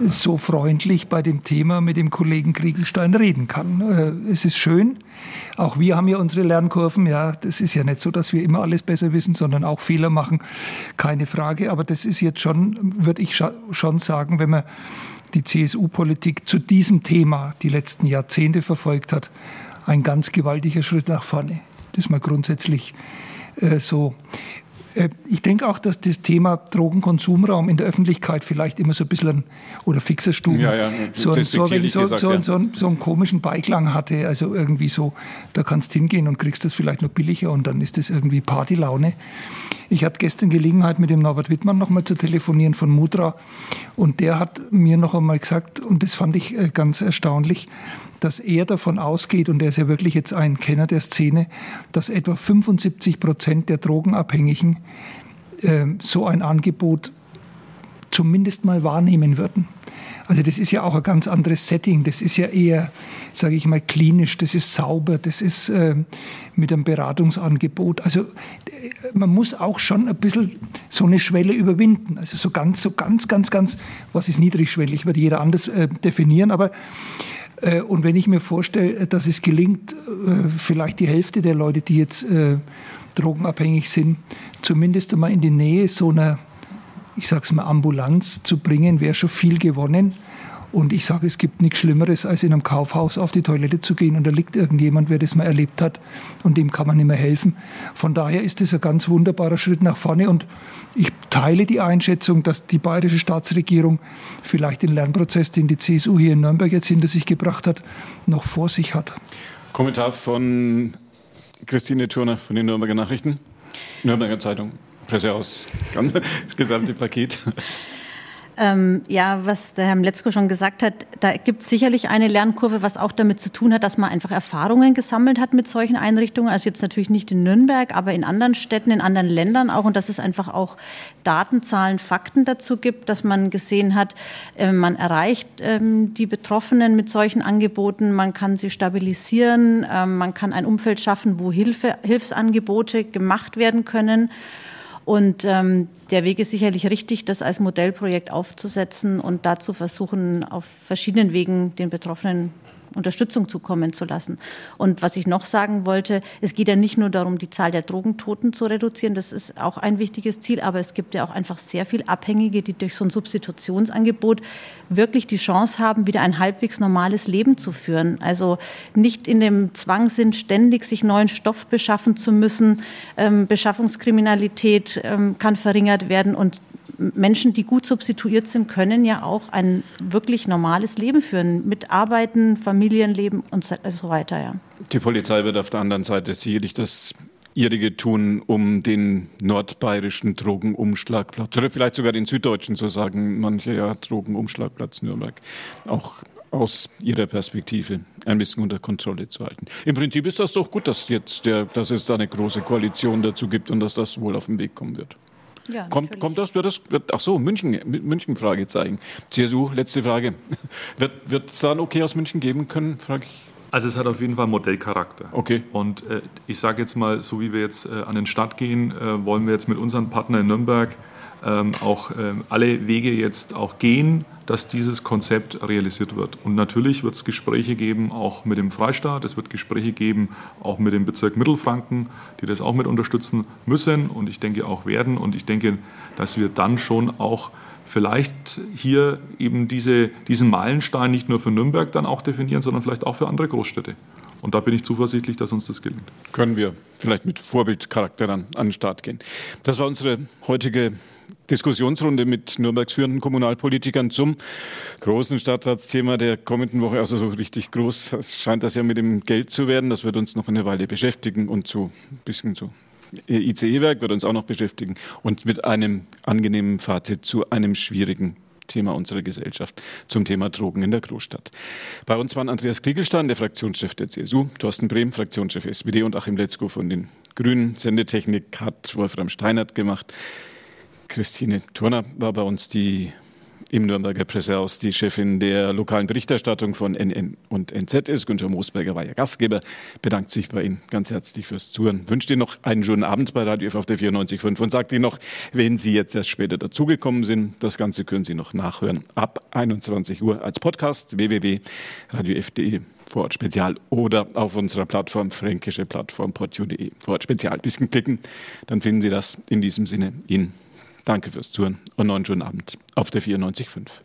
so freundlich bei dem Thema mit dem Kollegen Kriegelstein reden kann. Äh, es ist schön. Auch wir haben ja unsere Lernkurven. Ja, das ist ja nicht so, dass wir immer alles besser wissen, sondern auch Fehler machen. Keine Frage. Aber das ist jetzt schon, würde ich schon sagen, wenn man die CSU-Politik zu diesem Thema die letzten Jahrzehnte verfolgt hat, ein ganz gewaltiger Schritt nach vorne. Das mal grundsätzlich äh, so. Äh, ich denke auch, dass das Thema Drogenkonsumraum in der Öffentlichkeit vielleicht immer so ein bisschen, oder Fixerstuben, ja, ja, so, ein, so, so, gesagt, ja. so, einen, so, einen komischen Beiklang hatte. Also irgendwie so, da kannst hingehen und kriegst das vielleicht noch billiger und dann ist das irgendwie Partylaune. Ich hatte gestern Gelegenheit, mit dem Norbert Wittmann noch mal zu telefonieren von Mudra und der hat mir noch einmal gesagt, und das fand ich äh, ganz erstaunlich, dass er davon ausgeht, und er ist ja wirklich jetzt ein Kenner der Szene, dass etwa 75 Prozent der Drogenabhängigen äh, so ein Angebot zumindest mal wahrnehmen würden. Also das ist ja auch ein ganz anderes Setting. Das ist ja eher, sage ich mal, klinisch. Das ist sauber. Das ist äh, mit einem Beratungsangebot. Also äh, man muss auch schon ein bisschen so eine Schwelle überwinden. Also so ganz, so ganz, ganz, ganz, was ist niedrigschwellig, wird jeder anders äh, definieren. Aber und wenn ich mir vorstelle, äh, dass es gelingt, äh, vielleicht die Hälfte der Leute, die jetzt drogenabhängig sind, zumindest einmal in die Nähe so einer, ich sage es mal, Ambulanz zu bringen, wäre schon viel gewonnen. Und ich sage, es gibt nichts Schlimmeres, als in einem Kaufhaus auf die Toilette zu gehen und da liegt irgendjemand, wer das mal erlebt hat und dem kann man nicht mehr helfen. Von daher ist das ein ganz wunderbarer Schritt nach vorne und ich teile die Einschätzung, dass die bayerische Staatsregierung vielleicht den Lernprozess, den die CSU hier in Nürnberg jetzt hinter sich gebracht hat, noch vor sich hat. Kommentar von Christine Turner von den Nürnberger Nachrichten, Nürnberger Zeitung, Presse aus, ganz, das gesamte Paket. Ähm, ja, was der Herr Mletzko schon gesagt hat, da gibt es sicherlich eine Lernkurve, was auch damit zu tun hat, dass man einfach Erfahrungen gesammelt hat mit solchen Einrichtungen. Also jetzt natürlich nicht in Nürnberg, aber in anderen Städten, in anderen Ländern auch. Und dass es einfach auch Datenzahlen, Fakten dazu gibt, dass man gesehen hat, äh, man erreicht ähm, die Betroffenen mit solchen Angeboten, man kann sie stabilisieren, äh, man kann ein Umfeld schaffen, wo Hilfe, Hilfsangebote gemacht werden können. Und ähm, der Weg ist sicherlich richtig, das als Modellprojekt aufzusetzen und dazu versuchen, auf verschiedenen Wegen den Betroffenen Unterstützung zukommen zu lassen. Und was ich noch sagen wollte, es geht ja nicht nur darum, die Zahl der Drogentoten zu reduzieren, das ist auch ein wichtiges Ziel, aber es gibt ja auch einfach sehr viel Abhängige, die durch so ein Substitutionsangebot wirklich die Chance haben, wieder ein halbwegs normales Leben zu führen. Also nicht in dem Zwang sind, ständig sich neuen Stoff beschaffen zu müssen. Ähm, Beschaffungskriminalität ähm, kann verringert werden und Menschen, die gut substituiert sind, können ja auch ein wirklich normales Leben führen, mit Arbeiten, Familienleben und so weiter. Ja. Die Polizei wird auf der anderen Seite sicherlich das ihrige tun, um den nordbayerischen Drogenumschlagplatz oder vielleicht sogar den süddeutschen, so sagen manche ja, Drogenumschlagplatz Nürnberg, auch aus Ihrer Perspektive ein bisschen unter Kontrolle zu halten. Im Prinzip ist das doch gut, dass, jetzt der, dass es da eine große Koalition dazu gibt und dass das wohl auf den Weg kommen wird. Ja, kommt, kommt das, wird das, wird, ach so, München, München Fragezeichen. CSU, letzte Frage. Wird, wird es da ein Okay aus München geben können, frage ich. Also es hat auf jeden Fall Modellcharakter. Okay. Und äh, ich sage jetzt mal, so wie wir jetzt äh, an den Start gehen, äh, wollen wir jetzt mit unseren Partnern in Nürnberg ähm, auch ähm, alle Wege jetzt auch gehen, dass dieses Konzept realisiert wird. Und natürlich wird es Gespräche geben, auch mit dem Freistaat, es wird Gespräche geben, auch mit dem Bezirk Mittelfranken, die das auch mit unterstützen müssen und ich denke auch werden. Und ich denke, dass wir dann schon auch vielleicht hier eben diese, diesen Meilenstein nicht nur für Nürnberg dann auch definieren, sondern vielleicht auch für andere Großstädte. Und da bin ich zuversichtlich, dass uns das gelingt. Können wir vielleicht mit Vorbildcharakter an, den Start gehen. Das war unsere heutige Diskussionsrunde mit Nürnbergs führenden Kommunalpolitikern zum großen Stadtratsthema der kommenden Woche. Also so richtig groß scheint das ja mit dem Geld zu werden. Das wird uns noch eine Weile beschäftigen und so ein bisschen so ICE-Werk wird uns auch noch beschäftigen und mit einem angenehmen Fazit zu einem schwierigen Thema unserer Gesellschaft zum Thema Drogen in der Großstadt. Bei uns waren Andreas Kriegelstein, der Fraktionschef der CSU, Thorsten Brehm, Fraktionschef SPD und Achim Letzko von den Grünen. Sendetechnik hat Wolfram Steinert gemacht. Christine Turner war bei uns die im Nürnberger Pressehaus die Chefin der lokalen Berichterstattung von NN und NZ ist. Günther Moosberger war ja Gastgeber, bedankt sich bei Ihnen ganz herzlich fürs Zuhören, wünscht Ihnen noch einen schönen Abend bei Radio F auf der 94.5 und sagt Ihnen noch, wenn Sie jetzt erst später dazugekommen sind, das Ganze können Sie noch nachhören ab 21 Uhr als Podcast www.radiof.de Vorort Spezial oder auf unserer Plattform, fränkische Plattform, portio.de Vorort Spezial. Bisschen klicken, dann finden Sie das. In diesem Sinne Ihnen Danke fürs Zuhören und noch einen schönen Abend auf der 94.5.